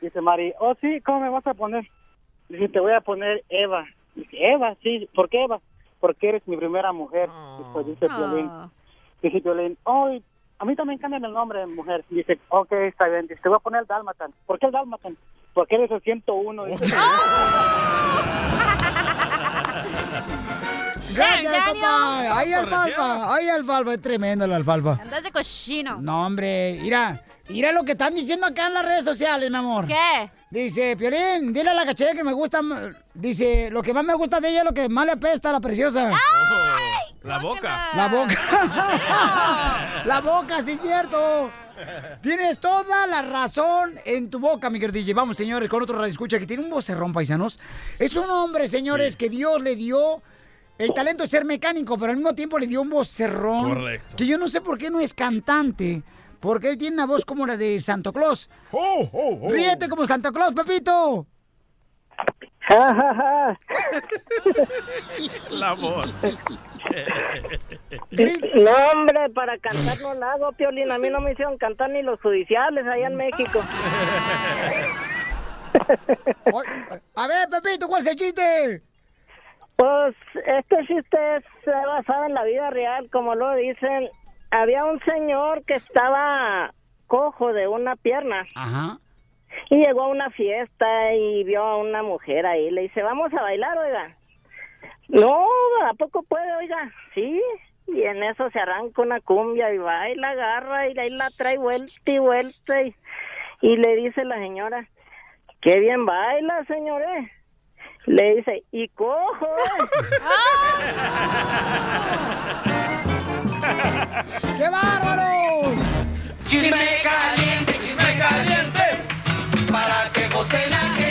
Dice Mari, oh, sí, ¿cómo me vas a poner? Dice, te voy a poner Eva. Dice, Eva, sí, ¿por qué Eva? Porque eres mi primera mujer. Después dice Piolín. Ah. Dice Piolín, oh, y a mí también cambian el nombre de mujer. Dice, ok, está bien. Dice, te voy a poner Dalmatan. ¿Por qué el Dalmatan? Porque eres el 101. Dice, Gracias, papá. Correteado. Alfalfa. Ahí, Alfalfa. Es tremendo el Alfalfa. Andas de cochino. No, hombre. Mira. Mira lo que están diciendo acá en las redes sociales, mi amor. ¿Qué? Dice, Piolín, dile a la cachella que me gusta. Dice, lo que más me gusta de ella es lo que más le apesta a la preciosa. La boca. La boca. la boca, sí es cierto. Tienes toda la razón en tu boca, mi querido DJ. Vamos, señores, con otro radio escucha que tiene un vocerrón, paisanos. Es un hombre, señores, que Dios le dio el talento de ser mecánico, pero al mismo tiempo le dio un vocerrón. Correcto. Que yo no sé por qué no es cantante. Porque él tiene una voz como la de Santo Claus. Oh, oh, oh. Ríete como Santa Claus, Pepito. ja, ja, ja. La voz. No, hombre, para cantar no la hago, Piolín. A mí no me hicieron cantar ni los judiciales allá en México. A ver, Pepito, ¿cuál es el chiste? Pues este chiste es basado en la vida real, como lo dicen. Había un señor que estaba cojo de una pierna Ajá. y llegó a una fiesta y vio a una mujer ahí. Le dice, vamos a bailar, oiga. No, ¿a poco puede, oiga? Sí. Y en eso se arranca una cumbia y baila, agarra y ahí la trae vuelta y vuelta. Y, y le dice la señora, qué bien baila, señores. Le dice, y cojo, eh". ¡Qué bárbaro! Chisme caliente, chisme caliente, para que goce la gente.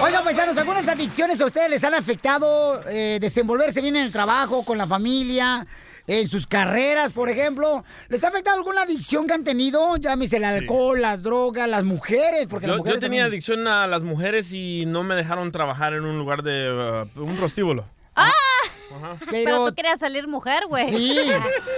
Oigan, paisanos, ¿algunas adicciones a ustedes les han afectado eh, desenvolverse bien en el trabajo, con la familia, en sus carreras, por ejemplo? ¿Les ha afectado alguna adicción que han tenido? Llámese el alcohol, las drogas, las mujeres, porque las Yo, mujeres yo tenía también- adicción a las mujeres y no me dejaron trabajar en un lugar de uh, un prostíbulo. Pero, tú querías salir mujer, güey. Sí.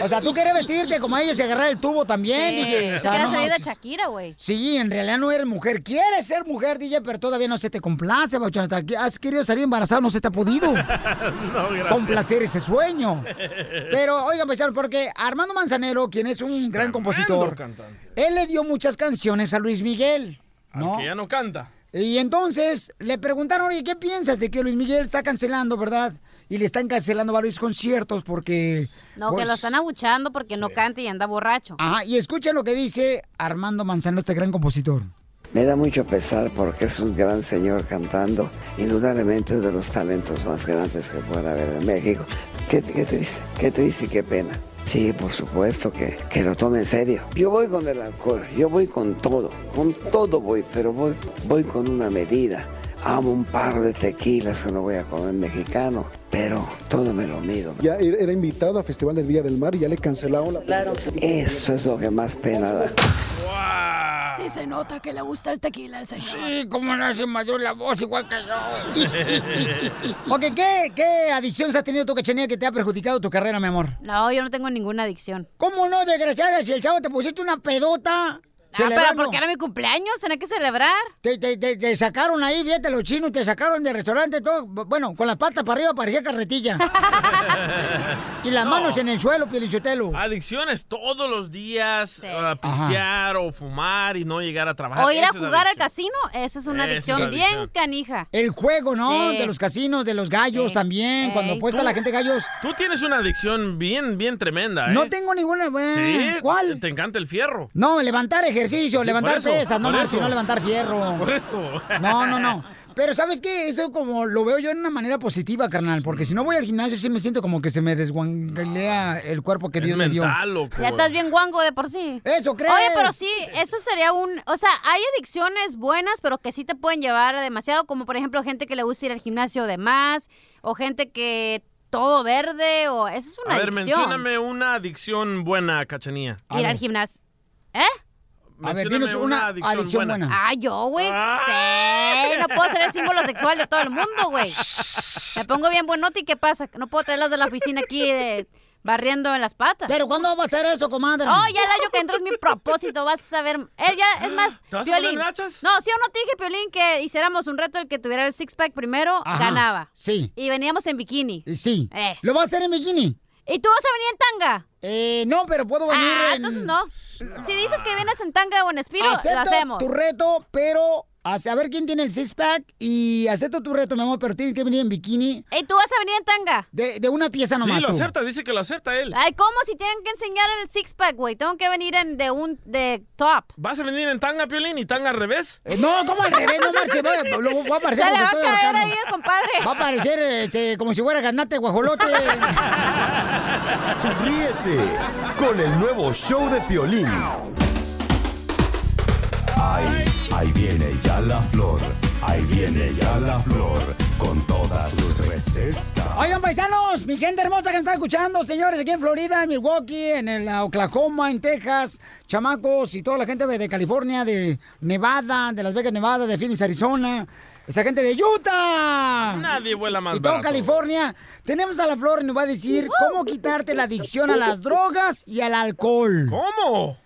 O sea, tú querías vestirte como ellos y agarrar el tubo también, Sí. O Tú querías no salir de. Shakira, güey. Sí, en realidad no eres mujer. Quieres ser mujer, DJ, pero todavía no se te complace, Bauchón. Has querido salir embarazado, no se te ha podido no, complacer ese sueño. Pero, oigan, paisano, porque Armando Manzanero, quien es un gran compositor, cantante. él le dio muchas canciones a Luis Miguel, ¿no? Que ya no canta. Y entonces le preguntaron, oye, ¿qué piensas de que Luis Miguel está cancelando, verdad? Y le están cancelando varios conciertos porque... No, que pues, lo están abuchando porque no canta y anda borracho. Ajá, y escuchen lo que dice Armando Manzanero, este gran compositor. Me da mucho pesar porque es un gran señor cantando, indudablemente uno de los talentos más grandes que pueda haber en México. Qué, qué triste, qué triste y qué pena. Sí, por supuesto que, que lo tome en serio. Yo voy con el alcohol, yo voy con todo, con todo voy, pero voy, voy con una medida. Amo un par de tequilas que no voy a comer mexicano, pero todo me lo mido. Ya era invitado al Festival del Día del Mar y ya le cancelaron la presentación. Eso es lo que más pena da. Sí se nota que le gusta el tequila al señor. Sí, como no se mayor la voz igual que yo. ok, ¿qué, ¿qué adicciones has tenido tú, Cachanilla, que te ha perjudicado tu carrera, mi amor? No, yo no tengo ninguna adicción. ¿Cómo no, desgraciada? Si el sábado te pusiste una pedota. Ah, pero porque era mi cumpleaños, tenía que celebrar. Te, te- te- te sacaron ahí, fíjate, los chinos, te sacaron del restaurante, todo. Bueno, con las patas para arriba parecía carretilla. y las manos en el suelo, Pielichotelo. Adicciones todos los días, uh, pistear o fumar y no llegar a trabajar. O ir a jugar al adicción. casino, esa es una Esa es adicción bien adicción. canija. El juego, ¿no? Sí. De los casinos, de los gallos Sí. también. Cuando apuesta la gente gallos. Tú tienes una adicción bien, bien tremenda, ¿eh? No tengo ninguna. Sí, ¿Cuál? te encanta el fierro. No, levantar ejercicio, Sí, levantar pesas, no eso. no levantar fierro. Por eso. No, no, no. Pero ¿sabes qué? Eso como lo veo yo en una manera positiva, carnal. Porque si no voy al gimnasio sí me siento como que se me desguangalea el cuerpo que Dios me dio. Ya estás bien guango de por sí. ¿Eso crees? Oye, pero sí, eso sería un... O sea, hay adicciones buenas, pero que sí te pueden llevar a demasiado, como por ejemplo gente que le gusta ir al gimnasio de más, o gente que todo verde, o... Eso es una A ver, adicción. mencióname una adicción buena, Cachanía. Ir al gimnasio. ¿Eh? A ver, dinos una adicción buena. Ah, yo, güey. Sí, no puedo ser el símbolo sexual de todo el mundo, güey. Me pongo bien buenote y ¿qué pasa? No puedo traerlos de la oficina aquí de, barriendo en las patas. ¿Pero cuándo va a hacer eso, comadre? Oh, ya el año que entra es mi propósito, vas a ver. Eh, ya, es más, ¿Te vas a Piolín. nachas? No, sí o no te dije, Piolín, que hiciéramos un reto el que tuviera el six-pack primero, Ajá, ganaba. Sí. Y veníamos en bikini. Sí. Eh. ¿Lo vas a hacer en bikini? ¿Y tú vas a venir en tanga? Eh, no, pero puedo venir Ah, en... entonces no. Si dices que vienes en tanga o en espiro, Acepto lo hacemos. tu reto, pero a saber quién tiene el six-pack y acepto tu reto, mi amor, pero tienes que venir en bikini. ¿Y tú vas a venir en tanga? De, de una pieza Sí, nomás lo tú. acepta, dice que lo acepta él. Ay, ¿cómo si tienen que enseñar el six-pack, güey? Tengo que venir en de un de top. ¿Vas a venir en tanga, Piolín, y tanga al revés? Eh, no, ¿cómo al revés? No marche, voy, a- lo voy a parecer como va a estoy caer ahorcando. ahí el compadre. Va a parecer este, como si fuera ganate guajolote. Ríete con el nuevo show de Piolín. Ahí, ahí viene ya la flor. Ahí viene ya la flor con todas sus recetas. Oigan, paisanos, mi gente hermosa que nos está escuchando, señores, aquí en Florida, en Milwaukee, en el uh, Oklahoma, en Texas, chamacos y toda la gente de de California, de Nevada, de Las Vegas, Nevada, de Phoenix, Arizona, esa gente de Utah. Nadie vuela más y todo barato. California. Tenemos a la Flor y nos va a decir cómo quitarte la adicción a las drogas y al alcohol. ¿Cómo?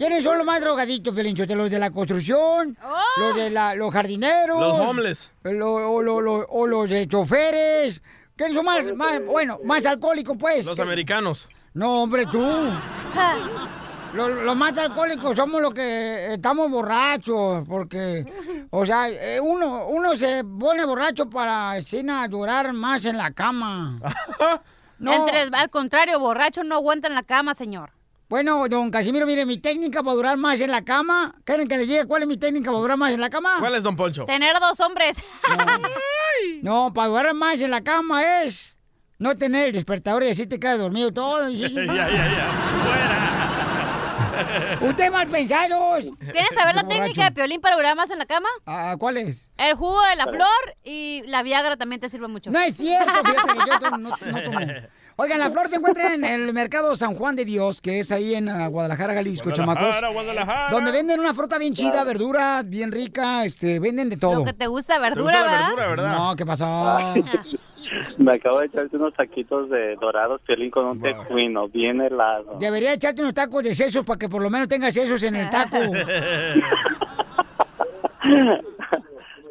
¿Quiénes son los más drogadictos, Pelinchote? ¿Los de la construcción? ¿Los de la- los jardineros? Los homeless. Lo- o, lo- lo- o los de choferes. ¿Quiénes son más, más, bueno, más alcohólicos, pues? Los ¿Qué- americanos. No, hombre, tú. Los, más alcohólicos somos los que estamos borrachos, porque, o sea, eh, uno, uno se pone borracho para sin llorar más en la cama. No. Entre, al contrario, borracho no aguanta en la cama, señor. Bueno, don Casimiro, mire, mi técnica para durar más en la cama. ¿Quieren que les diga cuál es mi técnica para durar más en la cama? ¿Cuál es, don Poncho? Tener dos hombres. No, para durar más en la cama es no tener el despertador y así te quedas dormido todo. ya, ya, ya. Usted mal pensados. ¿Quieres saber la técnica de Piolín para durar más en la cama? Ah, ¿Cuál es? El jugo de la flor y la Viagra también te sirve mucho. No es cierto, fíjate que yo no, no tomo. Oigan, la flor se encuentra en el mercado San Juan de Dios, que es ahí en ah, Guadalajara, Jalisco, chamacos. Guadalajara, Guadalajara. Donde venden una fruta bien chida, verdura bien rica, este, venden de todo. Lo que te gusta, ¿Te verdura, gusta la ¿verdad? verdura, verdad? No, ¿qué pasó? Me acabo de echarte unos taquitos de dorados, Piolín, con un tecuino, bien helado. Debería echarte unos tacos de sesos para que por lo menos tengas sesos en el taco.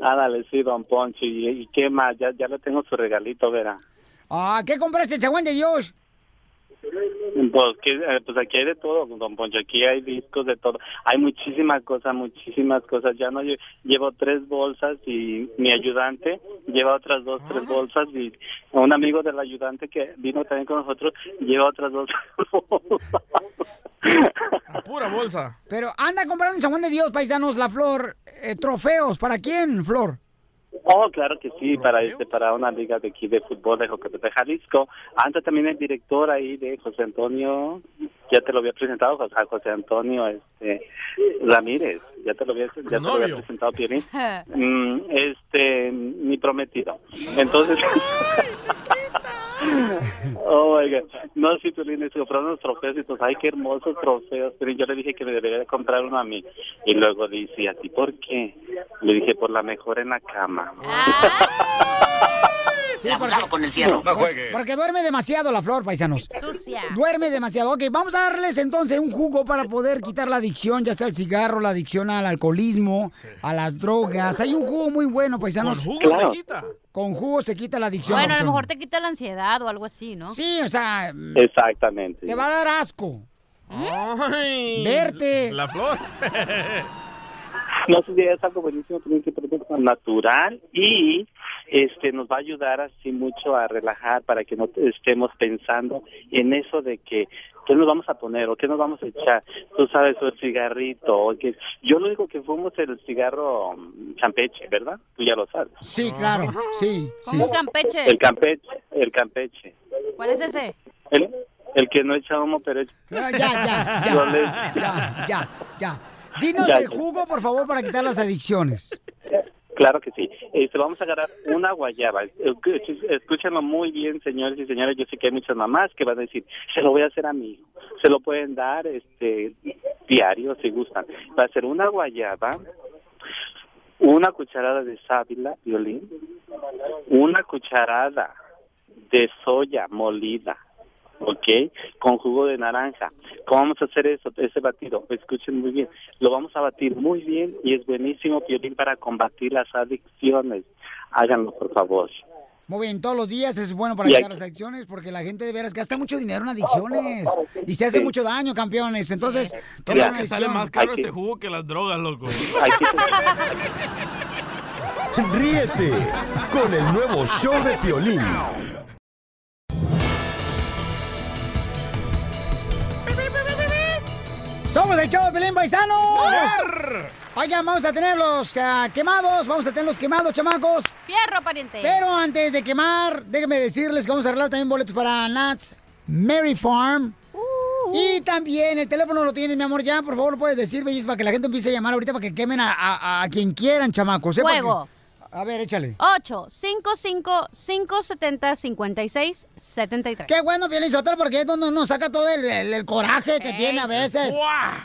Ándale, sí, don Poncho. ¿Y, y qué más? Ya, ya le tengo su regalito, verá. Ah, ¿qué compraste, chaguán de Dios? Pues, que, eh, pues aquí hay de todo, don Poncho. Aquí hay discos de todo. Hay muchísimas cosas, muchísimas cosas. Ya no lle- llevo tres bolsas y mi ayudante lleva otras dos, tres bolsas y un amigo del ayudante que vino también con nosotros lleva otras dos. Pura bolsa. Pero anda comprando en San Juan de Dios, paisanos, la flor. eh, trofeos, ¿para quién, Flor? Oh, claro que sí, para este, para una liga de aquí de fútbol de Jocotepec, Jalisco. Antes también el director ahí de José Antonio, ya te lo había presentado, José, José Antonio este, Ramírez, ya te lo había, ya te lo había presentado, Piolín. Mm, este, mi prometido. Entonces, oh my God. No, sí, Piolín, se compraron unos trofeos y pues, ay, qué hermosos trofeos. Pero yo le dije que me debería de comprar uno a mí. Y luego dice, ¿y a ti por qué? Le dije, por la mejor en la cama. Sí, porque, con el fierro. No juegue. Porque duerme demasiado la flor, paisanos. Sucia. Duerme demasiado. Ok, vamos a darles entonces un jugo para poder quitar la adicción, ya sea el cigarro, la adicción al alcoholismo, a las drogas. Hay un jugo muy bueno, paisanos. Con jugo se quita. Con jugo se quita la adicción. Bueno, a lo mejor te quita la ansiedad o algo así, ¿no? Sí, o sea, Exactamente. te va a dar asco. Ay, Verte. La flor. No sé si es algo buenísimo, también que natural y este nos va a ayudar así mucho a relajar para que no te- estemos pensando en eso de que qué nos vamos a poner o qué nos vamos a echar. Tú sabes, o el cigarrito, o que yo lo único que fumo es el cigarro mm, campeche, ¿verdad? Tú ya lo sabes. Sí, claro. Sí, sí. ¿Cómo campeche? El campeche, el campeche. ¿Cuál es ese? El, el que no echa humo, pero echa... Ya, ya, ya, le- ya, ya, ya. Dinos Ya, el ya. jugo, por favor, para quitar las adicciones. Claro que sí. Este, vamos a agarrar una guayaba. Escúchenlo muy bien, señores y señores. Yo sé que hay muchas mamás que van a decir, se lo voy a hacer a mi hijo. Se lo pueden dar este diario si gustan. Va a ser una guayaba, una cucharada de sábila, violín, una cucharada de soya molida, ¿ok? Con jugo de naranja. ¿Cómo vamos a hacer eso, ese batido? Escuchen muy bien. Lo vamos a batir muy bien y es buenísimo, Piolín, para combatir las adicciones. Háganlo, por favor. Muy bien, todos los días es bueno para aquí- las adicciones porque la gente de veras gasta mucho dinero en adicciones y se hace Sí. mucho daño, campeones. Entonces, toma que sale más caro este jugo que las drogas, loco. Ríete con el nuevo show de Piolín. Somos el show de Pelín Paisanos. Oigan, vamos a tener los ah, quemados, vamos a tener los quemados, chamacos. Fierro, pariente. Pero antes de quemar, déjenme decirles que vamos a arreglar también boletos para Nats Mary Farm. Y también el teléfono lo tienes, mi amor, ya, por favor, lo puedes decir, bellis, para que la gente empiece a llamar ahorita para que quemen a, a- a quien quieran, chamacos. ¿eh? Porque- Juego. A ver, échale. 8 55 570 56 73. Qué bueno, Piolín Sotelo, porque es donde uno saca todo el, el- el coraje que tiene a veces.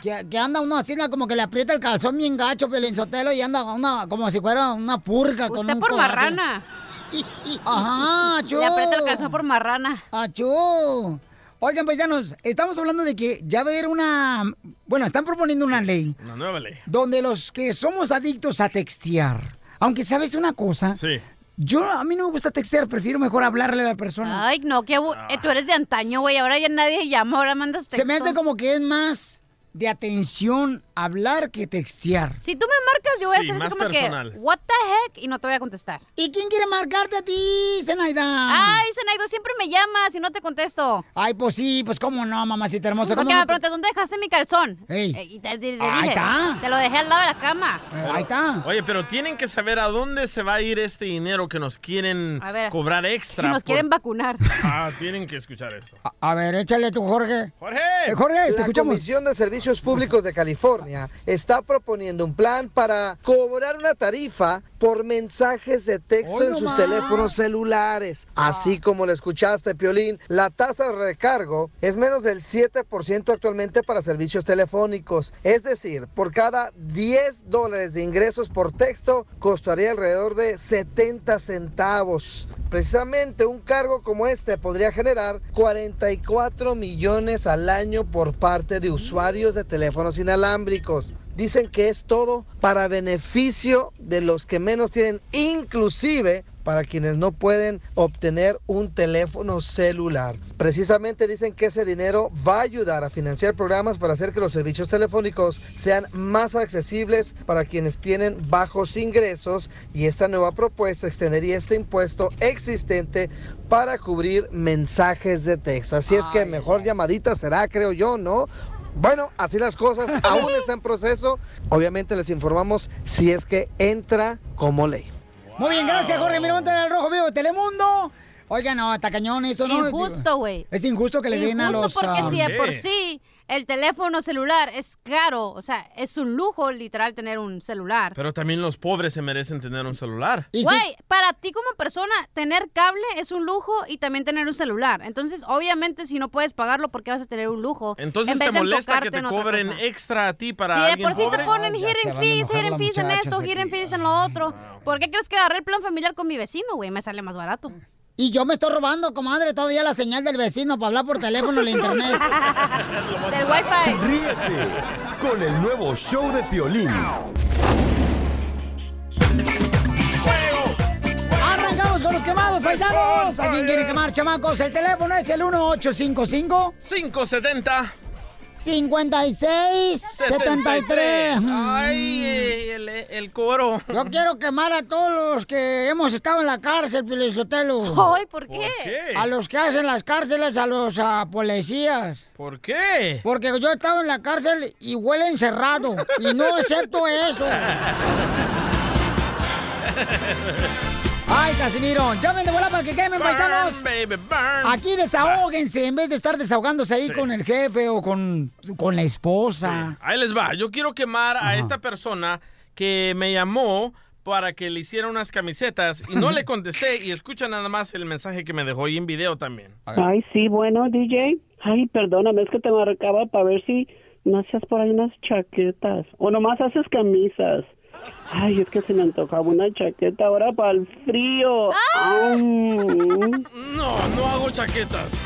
Que, que anda uno así, ¿no? como que le aprieta el calzón bien gacho, Piolín Sotelo, y anda como si fuera una purga. con Usted un por coraje. marrana. Ajá, achú. Le aprieta el calzón por marrana. Achú. Oigan, paisanos, estamos hablando de que ya va a haber una... Bueno, están proponiendo una ley Una nueva ley. donde los que somos adictos a textear, aunque sabes una cosa, Sí. yo a mí no me gusta textear, prefiero mejor hablarle a la persona. Ay, no, que eh, tú eres de antaño, güey. Ahora ya nadie llama, ahora mandas texto. Se me hace como que es más de atención hablar que textear. Si tú me marcas, yo voy Sí, a hacer más así como personal. que, what the heck, y no te voy a contestar. ¿Y quién quiere marcarte a ti, Zenaida? Ay, Zenaido, siempre me llamas y no te contesto. Ay, pues sí, pues cómo no, mamacita hermosa. Porque ¿cómo me no preguntas, ¿dónde dejaste mi calzón? Ey. Eh, y te, te- te Ahí dije, está. Te lo dejé al lado de la cama. ahí está. Oye, pero tienen que saber a dónde se va a ir este dinero que nos quieren A ver, cobrar extra. Y nos por- quieren vacunar. Ah, tienen que escuchar esto. A ver, échale tú, Jorge. Jorge. Eh, Jorge, te La escuchamos. Comisión de Servicios Públicos de California está proponiendo un plan para cobrar una tarifa por mensajes de texto ¡Hoy en sus teléfonos celulares. Así como lo escuchaste, Piolín, la tasa de recargo es menos del 7% actualmente para servicios telefónicos. Es decir, por cada 10 dólares de ingresos por texto, costaría alrededor de 70 centavos. Precisamente un cargo como este podría generar 44 millones al año por parte de usuarios de teléfonos inalámbricos. Dicen que es todo para beneficio de los que menos tienen, inclusive para quienes no pueden obtener un teléfono celular. Precisamente dicen que ese dinero va a ayudar a financiar programas para hacer que los servicios telefónicos sean más accesibles para quienes tienen bajos ingresos y esta nueva propuesta extendería este impuesto existente para cubrir mensajes de texto. Así es que mejor llamadita será, creo yo, ¿no? Bueno, así las cosas, aún está en proceso. Obviamente les informamos si es que entra como ley. Muy bien, gracias, Jorge Miramonte en el Rojo Vivo de Telemundo. Oiga, no, está cañón eso, ¿no? Injusto, güey. Es injusto que le den a Injusto los... porque ah, si de por sí el teléfono celular es caro, o sea, es un lujo literal tener un celular. Pero también los pobres se merecen tener un celular. Güey, para ti como persona, tener cable es un lujo y también tener un celular. Entonces, obviamente, si no puedes pagarlo, ¿por qué vas a tener un lujo? Entonces En te vez de molesta que te cobren extra a ti para Si de alguien por sí te ponen van hidden fees, hidden fees en esto, hidden fees en lo otro. ¿Por qué crees que agarré el plan familiar con mi vecino, güey? Me sale más barato. Y yo me estoy robando, comadre, todavía la señal del vecino para hablar por teléfono en la internet. Del wifi. Ríete con el nuevo show de Piolín. Arrancamos con los quemados, paisanos. ¿A quién quiere quemar, chamacos? El teléfono es el 1855 570 56 73. Ay, el, el coro. Yo quiero quemar a todos los que hemos estado en la cárcel, Pilizotelo. Ay, ¿por qué? qué? A los que hacen las cárceles, a los ah, policías. ¿Por qué? Porque yo he estado en la cárcel y huele encerrado. Y no acepto eso. Ay, Casimiro, llamen de bola para que quemen, paisanos. Burn, baby, burn. Aquí desahóguense en vez de estar desahogándose ahí con el jefe o con, con la esposa. Ahí les va. Yo quiero quemar a esta persona que me llamó para que le hiciera unas camisetas y no le contesté y escucha nada más el mensaje que me dejó y en video también. Ay, sí, bueno, DJ. Ay, perdóname, es que te marcaba para ver si no hacías por ahí unas chaquetas. O nomás haces camisas. Ay, es que se me antojaba una chaqueta ahora para el frío. Ay. No, no hago chaquetas.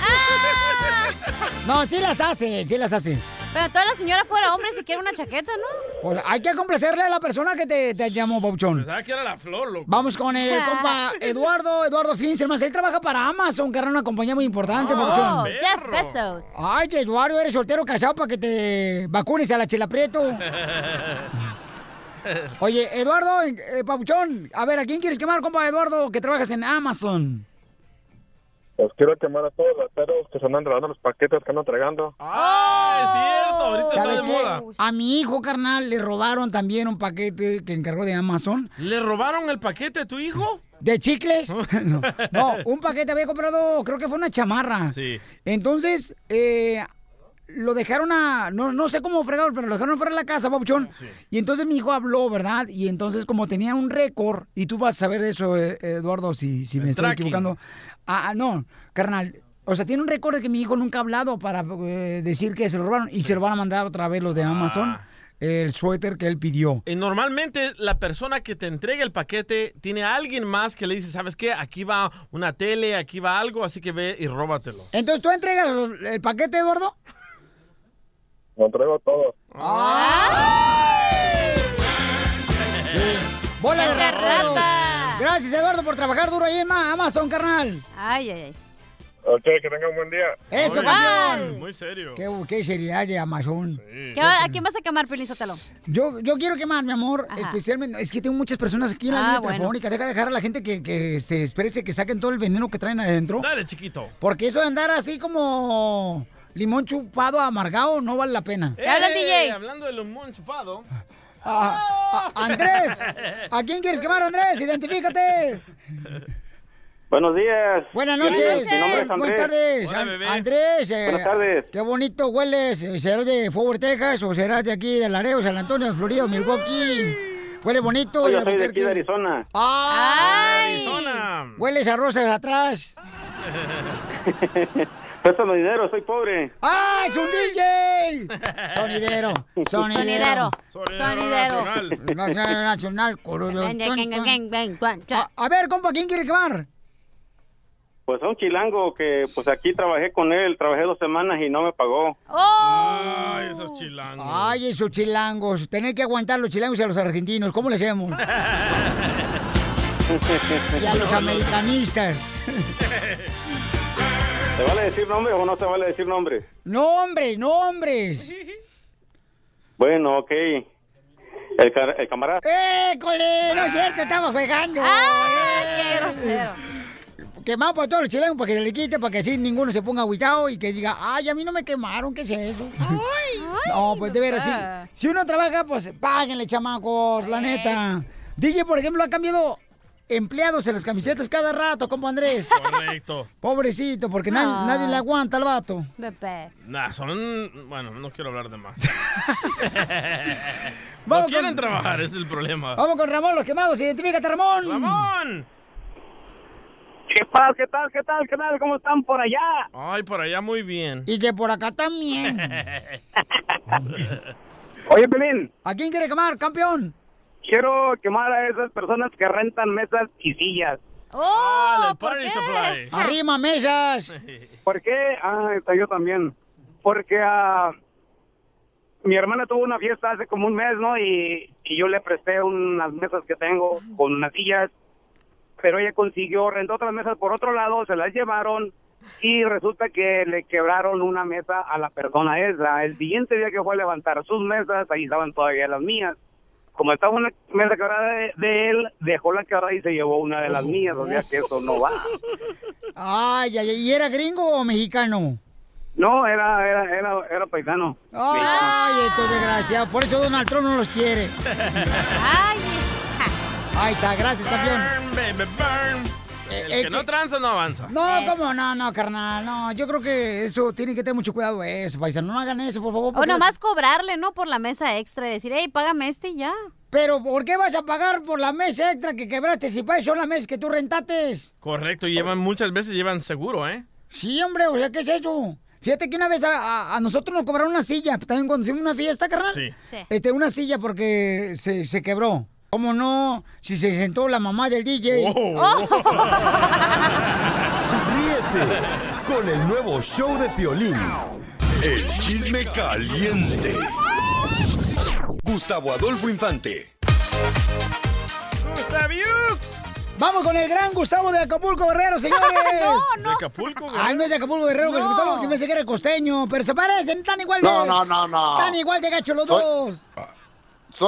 No, sí las hace, sí las hace. Pero toda la señora fuera hombre si quiere una chaqueta, ¿no? Pues hay que complacerle a la persona que te, te llamó, Pauchón. Pensaba que era la flor, loco. Vamos con el compa Eduardo, Eduardo Finselman. Él trabaja para Amazon, que era una compañía muy importante, Oh. Jeff Bezos. Ay, Eduardo, eres soltero casado para que te vacunes a la chela prieto. Oye, Eduardo, eh, Papuchón, a ver, ¿a quién quieres quemar, compa Eduardo, que trabajas en Amazon? Los quiero quemar a todos los rateros que se andan robando los paquetes que andan entregando. ¡Ah, es cierto! Ahorita ¿Sabes está de qué? moda. A mi hijo, carnal, le robaron también un paquete que encargó de Amazon. ¿Le robaron el paquete a tu hijo? ¿De chicles? no, no, un paquete había comprado, creo que fue una chamarra. Sí. Entonces, eh, lo dejaron a. No, no sé cómo fregaron, pero lo dejaron fuera de la casa, papuchón. Y entonces mi hijo habló, ¿verdad? Y entonces, como tenía un récord, y tú vas a saber eso, eh, Eduardo, si, si me El estoy tracking. equivocando. Ah, ah, no, carnal. O sea, tiene un récord de que mi hijo nunca ha hablado para eh, decir que se lo robaron. Y se lo van a mandar otra vez los de Amazon, Ah. el suéter que él pidió. Y normalmente la persona que te entrega el paquete tiene a alguien más que le dice, ¿sabes qué? Aquí va una tele, aquí va algo, así que ve y róbatelo. Entonces, ¿tú entregas el paquete, Eduardo? Lo traigo todo. ¡Bola de rata! Gracias, Eduardo, por trabajar duro ahí en Ma- Amazon, carnal. Ay, ay, ay. Ok, que tengan un buen día. Eso, campeón. Muy serio. Qué, qué seriedad de Amazon. ¿Qué va- ¿A quién vas a quemar, Pelizotelo? Yo, yo quiero quemar, mi amor, Ajá. especialmente, es que tengo muchas personas aquí en la Ah, línea bueno. telefónica. Deja de dejar a la gente que, que se exprese, que saquen todo el veneno que traen adentro. Dale, chiquito. Porque eso de andar así como limón chupado amargado no vale la pena. ¿Qué habla, Eh, DJ? Hablando de limón chupado. Ah, ah, Andrés, ¿a quién quieres quemar, Andrés? Identifícate. Buenos días. Buenas Buenas noches. Mi nombre es Andrés. Buenas tardes. Hola, An- bebé. Andrés. eh, Buenas tardes. Qué bonito hueles. Eh, ¿Serás de Fort Worth, Texas o serás de aquí de Laredo, San Antonio, Florida, o Milwaukee? Huele bonito. Oye, el soy de aquí de. Arizona. ¡Ay! Arizona. Hueles a rosas atrás. Préstame dinero, soy pobre. ¡Ah, es un DJ! Sonidero, sonidero. Sonidero. Nacional, nacional. cororo, Ven, tun, ven, tun. ven, ven, ven, ven. A, a ver, compa, ¿quién quiere quemar? Pues a un chilango que pues aquí trabajé con él, trabajé dos semanas y no me pagó. Ay, esos chilangos. Ay, esos chilangos. Tener que aguantar los chilangos y a los argentinos. ¿Cómo le hacemos? Y a los americanistas. ¿Se vale decir nombre o no se vale decir nombre? No, hombre, no, hombres. Bueno, ok. El, ca- el camarada. ¡École! No es cierto, estaba jugando. ¡Ah, Eh. qué grosero! Quemado por todos los chilangos para que se le quite, para que así ninguno se ponga agüitado y que diga, ay, a mí no me quemaron, ¿qué es eso? no, pues de veras, si, si uno trabaja, pues páguenle, chamacos, la neta. DJ, por ejemplo, ha cambiado empleados en las camisetas cada rato, compa Andrés. Correcto. Pobrecito, porque na- No. nadie le aguanta al vato. Pepe. Nah, son... Bueno, no quiero hablar de más. no Vamos quieren con- trabajar, ese es el problema. Vamos con Ramón, los quemados, identifícate, Ramón. ¡Ramón! ¿Qué tal, qué tal, qué tal, qué tal? ¿Cómo están por allá? Ay, por allá muy bien. Y que por acá también. Oye, Pelín, ¿A quién quiere quemar, campeón? Quiero quemar a esas personas que rentan mesas y sillas. ¡Oh! Ah, ¿por party qué? supply. Arrima mesas. ¿Por qué? Ah, está yo también. Porque ah, mi hermana tuvo una fiesta hace como un mes, ¿no? Y, y yo le presté unas mesas que tengo con unas sillas, pero ella consiguió, rentó otras mesas por otro lado, se las llevaron y resulta que le quebraron una mesa a la persona esa. El siguiente día que fue a levantar sus mesas, ahí estaban todavía las mías. Como estaba una mesa quebrada de, de él, dejó la quebrada y se llevó una de las mías, o sea que eso no va. Ay, ay, ay, ¿y era gringo o mexicano? No, era, era, era, era paisano. Ay, estos desgraciados. Por eso Donald Trump no los quiere. ¡Ay! Ahí está, gracias, campeón. Burn, baby, burn. El eh, que no tranza no avanza. No, ¿cómo? No, no, carnal. No, yo creo que eso tiene que tener mucho cuidado eso, paisano. No hagan eso, por favor. O nomás cobrarle, ¿no? Por la mesa extra y decir, hey, págame este y ya. Pero, ¿por qué vas a pagar por la mesa extra que quebraste si para eso son las mesas que tú rentates? Correcto, y llevan muchas veces llevan seguro, ¿eh? Sí, hombre, o sea, ¿qué es eso? Fíjate que una vez a, a- a nosotros nos cobraron una silla, también cuando hicimos una fiesta, carnal. Sí. Sí. Este, una silla porque se, se quebró. ¿Cómo no? Si se sentó la mamá del DJ. Oh. Ríete con el nuevo show de Piolín. El chisme caliente. Gustavo Adolfo Infante. ¡Gustaviux! Vamos con el gran Gustavo de Acapulco Guerrero, señores. ¿De Acapulco, güey? Ah, no es de Acapulco Guerrero, que No. Gustavo, que pensé que era costeño, pero se parecen, tan igual de... No, no, no, no. Tan igual de gacho los Soy- dos. Soy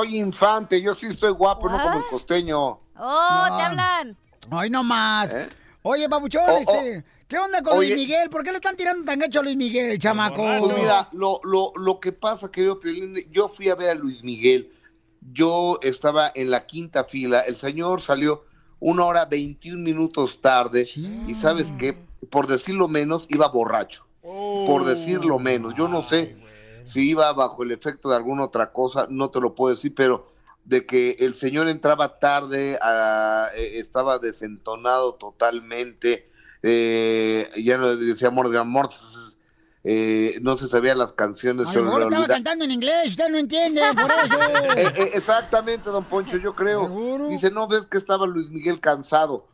infante, yo sí estoy guapo, no como el costeño. ¡Oh, No. te hablan! Ay, no más. ¿Eh? Oye, babuchón, Oh, este... ¿Qué onda con Oye. Luis Miguel? ¿Por qué le están tirando tan gacho a Luis Miguel, chamaco? Pues mira, lo, lo, lo que pasa, querido Piolín, yo fui a ver a Luis Miguel, yo estaba en la quinta fila, el señor salió una hora 21 minutos tarde y sabes qué, por decirlo menos, iba borracho, por decirlo menos, yo no sé si iba bajo el efecto de alguna otra cosa, no te lo puedo decir, pero de que el señor entraba tarde, ah, eh, estaba desentonado totalmente, eh, ya no decía de amor, eh, no se sabían las canciones, estaba cantando en inglés, usted no entiende, por eso. Eh, eh, exactamente, don Poncho, yo creo. Dice, no ves que estaba Luis Miguel cansado.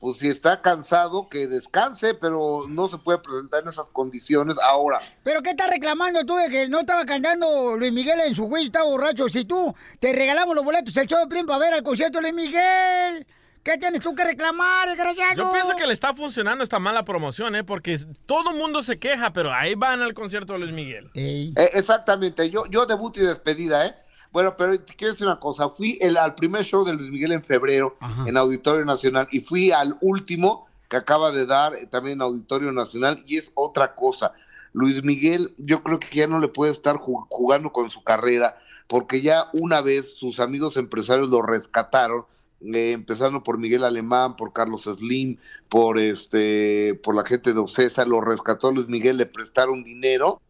Pues si está cansado, que descanse, pero no se puede presentar en esas condiciones ahora. ¿Pero qué estás reclamando tú de que no estaba cantando Luis Miguel en su juicio, estaba borracho? Si tú te regalamos los boletos el show de Plin para ver al concierto de Luis Miguel, ¿qué tienes tú que reclamar, desgraciado? Yo pienso que le está funcionando esta mala promoción, ¿eh? Porque todo el mundo se queja, pero ahí van al concierto de Luis Miguel. Eh, exactamente, yo, yo debut y despedida, ¿eh? Bueno, pero te quiero decir una cosa, fui el, al primer show de Luis Miguel en febrero en Auditorio Nacional y fui al último que acaba de dar también en Auditorio Nacional y es otra cosa. Luis Miguel, yo creo que ya no le puede estar ju- jugando con su carrera porque ya una vez sus amigos empresarios lo rescataron, eh, empezando por Miguel Alemán, por Carlos Slim, por este, por la gente de Ocesa, lo rescató Luis Miguel, le prestaron dinero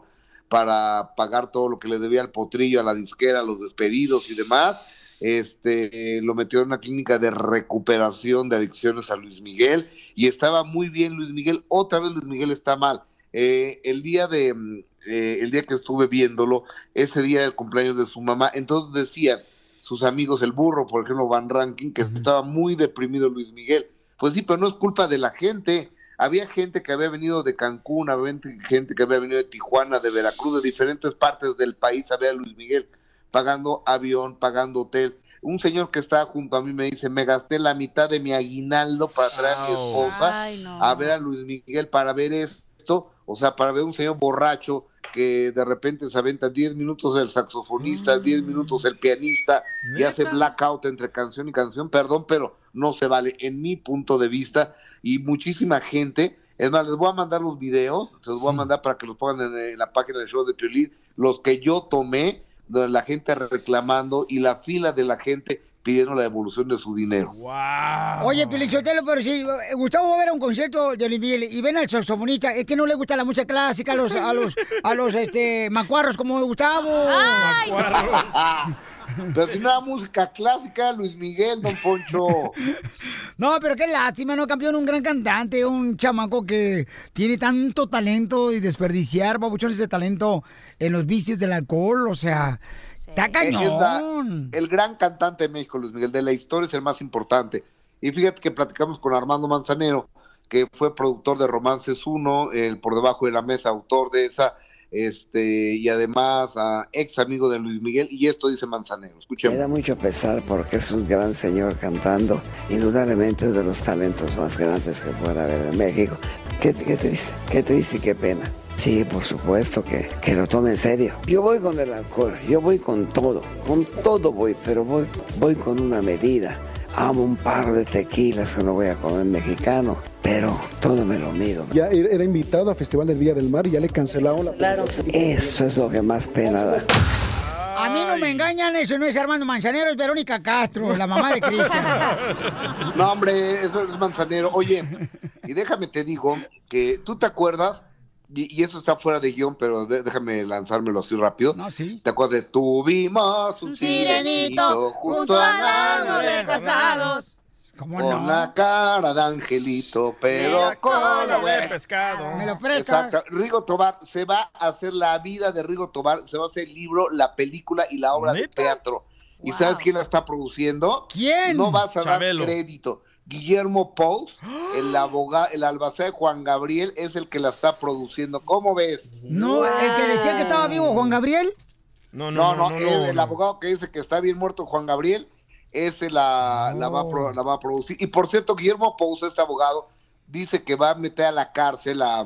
para pagar todo lo que le debía al potrillo, a la disquera, a los despedidos y demás. este, lo metió en una clínica de recuperación de adicciones a Luis Miguel y estaba muy bien Luis Miguel. Otra vez Luis Miguel está mal. Eh, el día de, mm, eh, el día que estuve viéndolo, ese día era el cumpleaños de su mamá, entonces decían sus amigos, el burro, por ejemplo, Van Ranking, que estaba muy deprimido Luis Miguel. Pues sí, pero no es culpa de la gente. Había gente que había venido de Cancún, había gente que había venido de Tijuana, de Veracruz, de diferentes partes del país a ver a Luis Miguel pagando avión, pagando hotel. Un señor que está junto a mí me dice, me gasté la mitad de mi aguinaldo para traer a mi esposa a ver a Luis Miguel para ver esto, o sea, para ver un señor borracho que de repente se aventa 10 minutos el saxofonista, 10 minutos el pianista y hace blackout entre canción y canción, perdón, pero no se vale en mi punto de vista y muchísima gente, es más, les voy a mandar los videos, se los voy a mandar para que los pongan en, en la página del show de Piolín, los que yo tomé, donde la gente reclamando y la fila de la gente pidiendo la devolución de su dinero. Oye, Pelichotelo, pero si eh, Gustavo va a ver un concierto de Luis Miguel y ven al saxofonista, es que no le gusta la música clásica a los, a los, a los este, macuarros como Gustavo. Pero si no era música clásica, Luis Miguel, don Poncho. No, pero qué lástima, ¿no, campeón? Un gran cantante, un chamaco que tiene tanto talento y desperdiciar, babuchón, ese talento en los vicios del alcohol, o sea, está Es la- cañón. el gran cantante de México, Luis Miguel, de la historia es el más importante. Y fíjate que platicamos con Armando Manzanero, que fue productor de Romances 1, el por debajo de la mesa, autor de esa, este, y además ah, ex amigo de Luis Miguel, y esto dice Manzanero. Me Escuchemos. da mucho pesar porque es un gran señor cantando, indudablemente es de los talentos más grandes que pueda haber en México. Qué, qué triste, qué triste y qué pena. Sí, por supuesto que, que lo tome en serio. Yo voy con el alcohol, yo voy con todo, con todo voy, pero voy, voy con una medida. Amo un par de tequilas que no voy a comer mexicano, pero todo me lo mido. Ya era invitado a Festival del Villa del Mar y ya le cancelaron la Eso es lo que más pena da. A mí no me engañan, eso no es Armando Manzanero, es Verónica Castro, la mamá de Cristian. No, hombre, eso es Manzanero. Oye, y déjame te digo que tú te acuerdas, y, y eso está fuera de guion, pero de- déjame lanzármelo así rápido. No, sí. ¿Te acuerdas de tuvimos un sirenito junto al árbol de casados? ¿Cómo con no? la cara de angelito, pero Mira, con la de de pescado. Me lo prestas. Exacto. Rigo Tobar, se va a hacer la vida de Rigo Tobar, se va a hacer el libro, la película y la obra de teatro. ¿Y sabes quién la está produciendo? ¿Quién? No vas a Chabelo. dar crédito. Guillermo Pous, el abogado, el albacea de Juan Gabriel, es el que la está produciendo. ¿Cómo ves? No, el que decía que estaba vivo, Juan Gabriel. No, No, no, el, el abogado que dice que está bien muerto Juan Gabriel, ese la, la, va, a pro- la va a producir. Y por cierto, Guillermo Pous, este abogado, dice que va a meter a la cárcel a,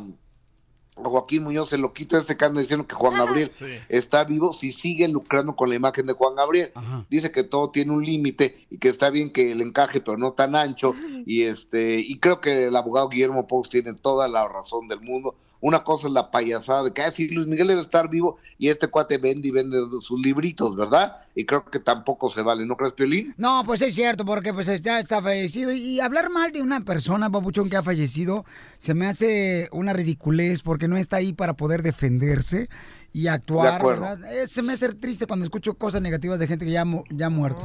a Joaquín Muñoz, el loquito ese que anda diciendo que Juan Gabriel está vivo si sigue lucrando con la imagen de Juan Gabriel. Dice que todo tiene un límite y que está bien que el encaje, pero no tan ancho. Y este y creo que el abogado Guillermo Pous tiene toda la razón del mundo. Una cosa es la payasada de que ah, sí, Luis Miguel debe estar vivo y este cuate vende y vende sus libritos, ¿verdad? Y creo que tampoco se vale, ¿no crees, Piolín? No, pues es cierto, porque pues ya está fallecido. Y hablar mal de una persona, papuchón, que ha fallecido, se me hace una ridiculez porque no está ahí para poder defenderse y De actuar, acuerdo. ¿verdad? Eh, se me hace triste cuando escucho cosas negativas de gente que ya, mu- ya ha muerto.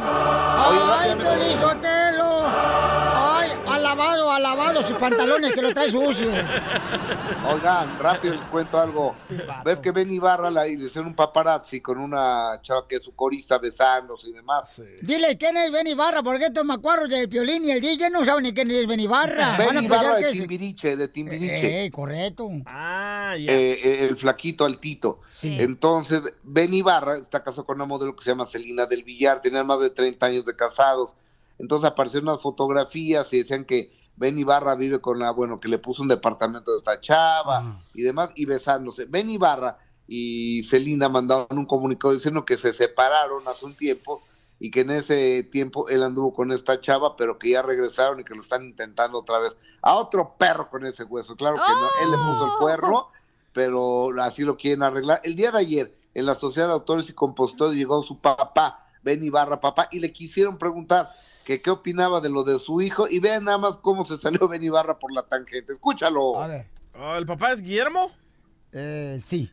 ¡Ay. Piolín Sotelo! ¡Ay, alabado, alabado sus pantalones que lo trae sucio! Oigan, rápido les cuento algo. ¿Ves que Ben Ibarra la, le hicieron un paparazzi con una chava que es su corista besándose y demás? Dile quién es Benny Barra, porque estos macuarros del Piolín y el DJ no saben ni quién es Benny Barra. Van Ben Ibarra de es- Timbiriche, de Timbiriche. Eh, correcto. Ah, ya. eh, eh, el flaquito altito. Sí. Entonces, Ben Ibarra está casado con una modelo que se llama Celina del Villar, tenían más de 30 años de casados. Entonces aparecieron unas fotografías y decían que Ben Ibarra vive con la, bueno, que le puso un departamento de esta chava y demás, y besándose. Ben Ibarra y Celina mandaron un comunicado diciendo que se separaron hace un tiempo y que en ese tiempo él anduvo con esta chava, pero que ya regresaron y que lo están intentando otra vez. A otro perro con ese hueso, claro que no, él le puso el cuerno, pero así lo quieren arreglar. El día de ayer, en la Sociedad de Autores y Compositores, llegó su papá, Ben Ibarra, papá, y le quisieron preguntar que qué opinaba de lo de su hijo, y vean nada más cómo se salió Ben Ibarra por la tangente. Escúchalo. A ver. Oh, ¿El papá es Guillermo? Eh, sí.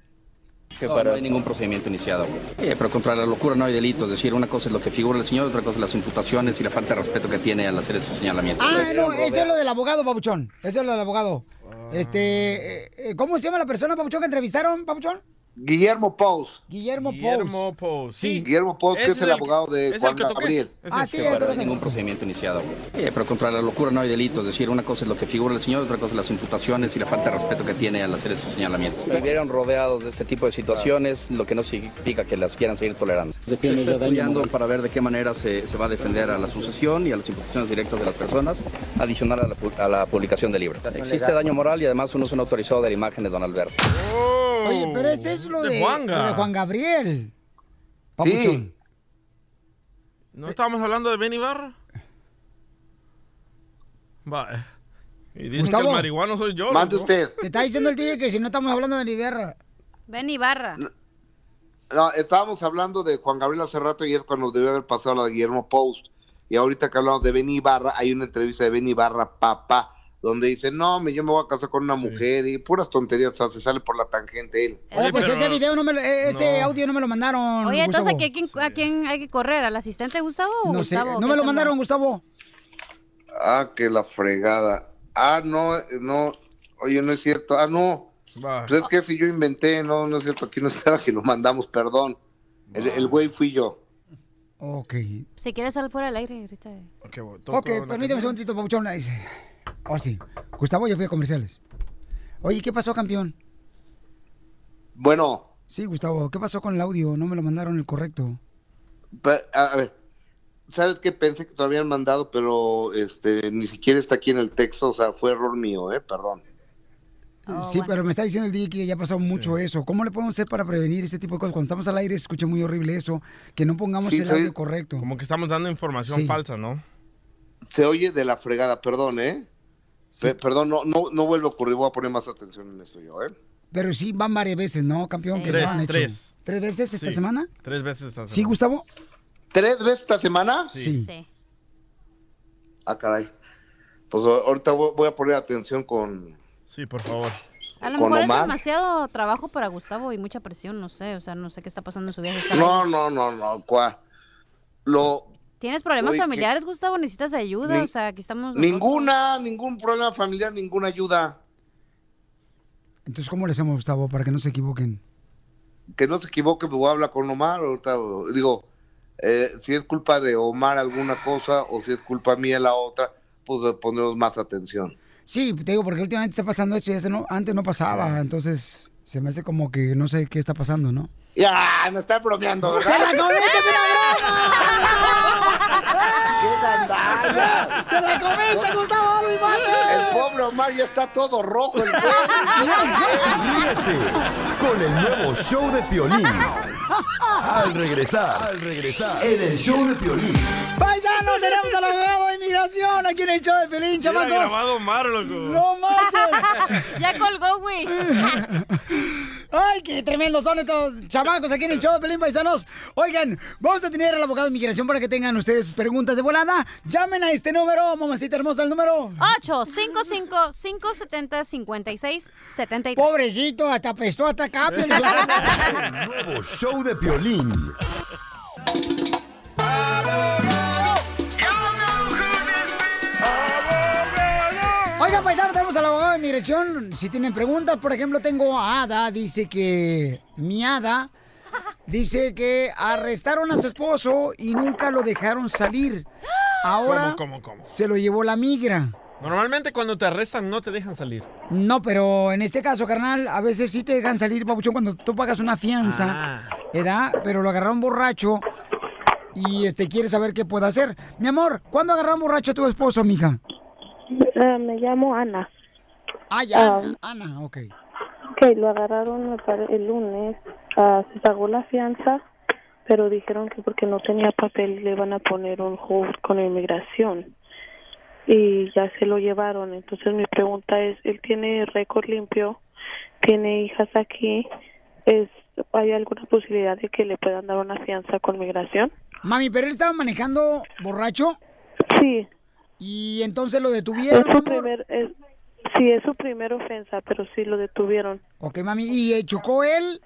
No, no hay ningún procedimiento iniciado. Eh, pero contra la locura no hay delito. Es decir, una cosa es lo que figura el señor, otra cosa es las imputaciones y la falta de respeto que tiene al hacer esos señalamientos. Ah, no, ese es lo del abogado, Papuchón. Ese es lo del abogado. Este, eh, eh, ¿cómo se llama la persona, Papuchón, que entrevistaron, Papuchón? Guillermo Pous. Guillermo Pous. Guillermo Pous, sí. Guillermo Pous, que es es el el abogado de es Juan. Gabriel. Ah, sí, es no hay ningún procedimiento iniciado. Eh, pero contra la locura no hay delito. Es decir, una cosa es lo que figura el señor, otra cosa es las imputaciones y la falta de respeto que tiene al hacer esos señalamientos. Vivieron rodeados de este tipo de situaciones, lo que no significa que las quieran seguir tolerando. Se está estudiando para ver de qué manera se, se va a defender a la sucesión y a las imputaciones directas de las personas, adicional a la, a la publicación del libro. Existe daño moral y además uno es un autorizado de la imagen de don Alberto. Oye, pero ese es lo de de, Juanga. lo de Juan Gabriel. Papuchón. ¿No estábamos hablando de Ben Ibarra? Va. Y dicen que el marihuano soy yo. Mande ¿no? usted. Te está diciendo el tío que si no estamos hablando de Niverra. Ven Ibarra. No, estábamos hablando de Juan Gabriel hace rato y es cuando debió haber pasado la de Guillermo Post. Y ahorita que hablamos de Benny Ibarra, hay una entrevista de Benny Ibarra, papá, donde dice, no, me, yo me voy a casar con una mujer y puras tonterías, o sea, se sale por la tangente él. Oye, pues ese video no me lo, eh, ese No. audio no me lo mandaron. Oye, entonces. ¿a quién, a quién hay que correr? ¿Al asistente Gustavo o No sé, Gustavo? no ¿Qué me lo mandaron, Gustavo. Ah, que la fregada. Ah, no, no, oye, no es cierto. Ah, no. Pues es que si yo inventé, no, no es cierto, aquí no estaba que lo mandamos, perdón. El, el güey fui yo. Ok. Si quieres salir fuera del aire ahorita. Ok, permíteme un segundito, Papuchón. Oh, sí. Gustavo, yo fui a comerciales. Oye, ¿qué pasó, campeón? Bueno, Sí, Gustavo, ¿qué pasó con el audio? No me lo mandaron el correcto. pe- a, ver, ¿sabes qué? Pensé que te lo habían mandado, pero este, ni siquiera está aquí en el texto, o sea, fue error mío, ¿eh? Perdón. sí, pero me está diciendo el día que ya pasó mucho eso. ¿Cómo le podemos hacer para prevenir este tipo de cosas? Cuando estamos al aire se escucha muy horrible eso. Que no pongamos Sí, el audio correcto. Como que estamos dando información Sí. falsa, ¿no? Se oye de la fregada, perdón, ¿eh? Pe- perdón, no, no, no vuelvo a ocurrir, voy a poner más atención en esto yo, ¿eh? Pero sí van varias veces, ¿no, campeón? Que Tres, lo han hecho. tres. ¿Tres veces esta Sí. semana? Tres veces esta ¿Sí, semana. Gustavo? ¿Tres veces esta semana? Sí. Ah, caray. Pues ahorita voy a poner atención con... Sí, por favor. A lo Con mejor es demasiado trabajo para Gustavo y mucha presión, no sé. O sea, no sé qué está pasando en su vida. Está No, no, no, no, cuá. Lo... ¿Tienes problemas Oye, que- familiares, Gustavo? ¿Necesitas ayuda? Ni- o sea, aquí estamos... Ninguna, ningún problema familiar, ninguna ayuda. Entonces, ¿cómo le hacemos, Gustavo, para que no se equivoquen? Que no se equivoque, pues voy a hablar con Omar. Ahorita, digo, eh, si es culpa de Omar alguna cosa o si es culpa mía la otra, pues le pondremos más atención. Sí, te digo, porque últimamente está pasando esto y eso no, antes no pasaba. Entonces, se me hace como que no sé qué está pasando, ¿no? Ya, me está bromeando, ¡Te la ¿verdad? comiste, es ¡Qué gandalla! ¡Te la comiste, Gustavo! El pobre Omar ya está todo rojo. El Ríete con el nuevo show de Piolín. Al regresar, al regresar, en el show de Piolín. ¡Paisanos, tenemos al abogado de inmigración aquí en el show de Hubiera chamacos! grabado Omar, loco. ¡No marches! ya colgó, güey. ¡Ay, qué tremendos son estos chamacos aquí en el show de Pelín, paisanos! Oigan, vamos a tener al abogado de inmigración para que tengan ustedes sus preguntas de volada. Llamen a este número, mamacita hermosa, el número. 855-570-5673. Pobrecito, hasta apestó hasta acá. El nuevo show de Piolín. Oigan, paisanos, tenemos al abogado de inmigración. Si tienen preguntas, por ejemplo, tengo a Ada. Dice que mi Ada dice que arrestaron a su esposo y nunca lo dejaron salir. Ahora ¿Cómo, cómo, cómo? se lo llevó la migra. Normalmente cuando te arrestan no te dejan salir. No, pero en este caso, carnal, a veces sí te dejan salir, papuchón, cuando tú pagas una fianza, Ah. ¿verdad? Pero lo agarraron borracho y este quiere saber qué puede hacer. Mi amor, ¿cuándo agarraron borracho a tu esposo, mija? Eh, me llamo Ana. Ah, ya, Ah. Ana, Ana, ok. Ok, lo agarraron el lunes. ah, se pagó la fianza, pero dijeron que porque no tenía papel le iban a poner un hold con inmigración. Y ya se lo llevaron. Entonces mi pregunta es, él tiene récord limpio, tiene hijas aquí, es ¿hay alguna posibilidad de que le puedan dar una fianza con migración? Mami, pero él estaba manejando borracho. Sí. Y entonces lo detuvieron. Es su amor? primer, es, sí, es su primera ofensa, pero sí lo detuvieron. Ok, mami. ¿Y eh, chocó él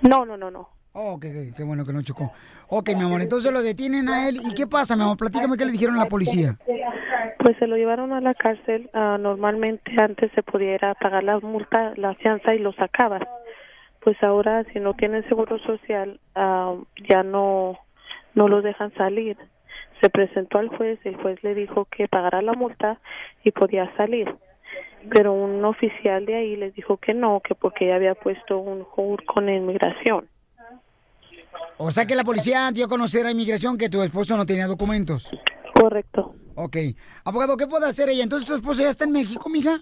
No, no, no, no. Oh, qué, qué- qué bueno que no chocó. Ok, mi amor, entonces lo detienen a él. ¿Y qué pasa, mi amor? Platícame qué le dijeron a la policía. Pues se lo llevaron a la cárcel. ah, normalmente antes se pudiera pagar la multa, la fianza y lo sacabas. Pues ahora si no tienen seguro social ah, ya no no los dejan salir. Se presentó al juez, el juez le dijo que pagara la multa y podía salir. Pero un oficial de ahí les dijo que no, que porque ella había puesto un hold con inmigración. O sea que la policía dio a conocer a inmigración que tu esposo no tenía documentos. Correcto. Ok. Abogado, ¿qué puede hacer ella? Entonces tu esposo ya está en México, mija.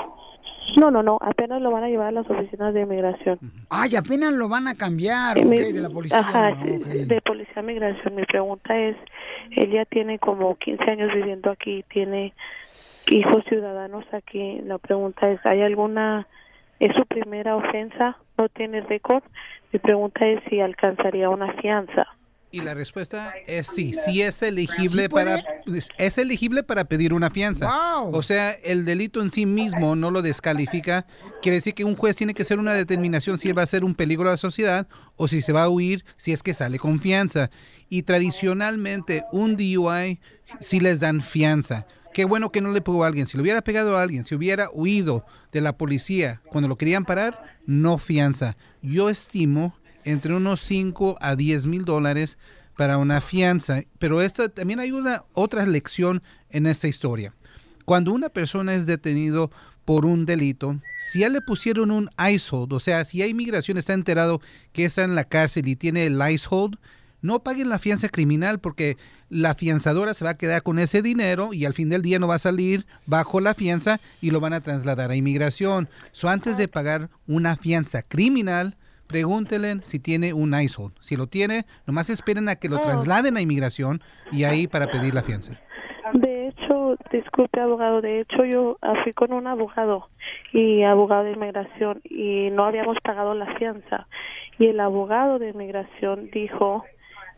No, no, no, apenas lo van a llevar a las oficinas de inmigración. Ay, apenas lo van a cambiar, Y ok, de la policía. Ajá, sí, ok. de policía de migración. Mi pregunta es, él ya tiene como 15 años viviendo aquí, tiene hijos ciudadanos aquí. La pregunta es, ¿hay alguna, es su primera ofensa? ¿No tiene récord? Mi pregunta es si alcanzaría una fianza. Y la respuesta es sí, sí es elegible para es elegible para pedir una fianza. O sea, el delito en sí mismo no lo descalifica. Quiere decir que un juez tiene que hacer una determinación si va a ser un peligro a la sociedad o si se va a huir si es que sale con fianza. Y tradicionalmente un DUI sí les dan fianza. Qué bueno que no le pegó a alguien. Si le hubiera pegado a alguien, si hubiera huido de la policía cuando lo querían parar, no fianza. Yo estimo entre unos 5 a 10 mil dólares para una fianza. Pero esta, también hay una otra lección en esta historia. Cuando una persona es detenido por un delito, si ya le pusieron un ICE hold, o sea, si hay inmigración está enterado que está en la cárcel y tiene el ICE hold, no paguen la fianza criminal porque la fianzadora se va a quedar con ese dinero y al fin del día no va a salir bajo la fianza y lo van a trasladar a inmigración. So, antes de pagar una fianza criminal, pregúntenle si tiene un hold. Si lo tiene, nomás esperen a que lo Oh. trasladen a inmigración y ahí para pedir la fianza. De hecho, disculpe abogado, de hecho yo ah, fui con un abogado y abogado de inmigración y no habíamos pagado la fianza y el abogado de inmigración dijo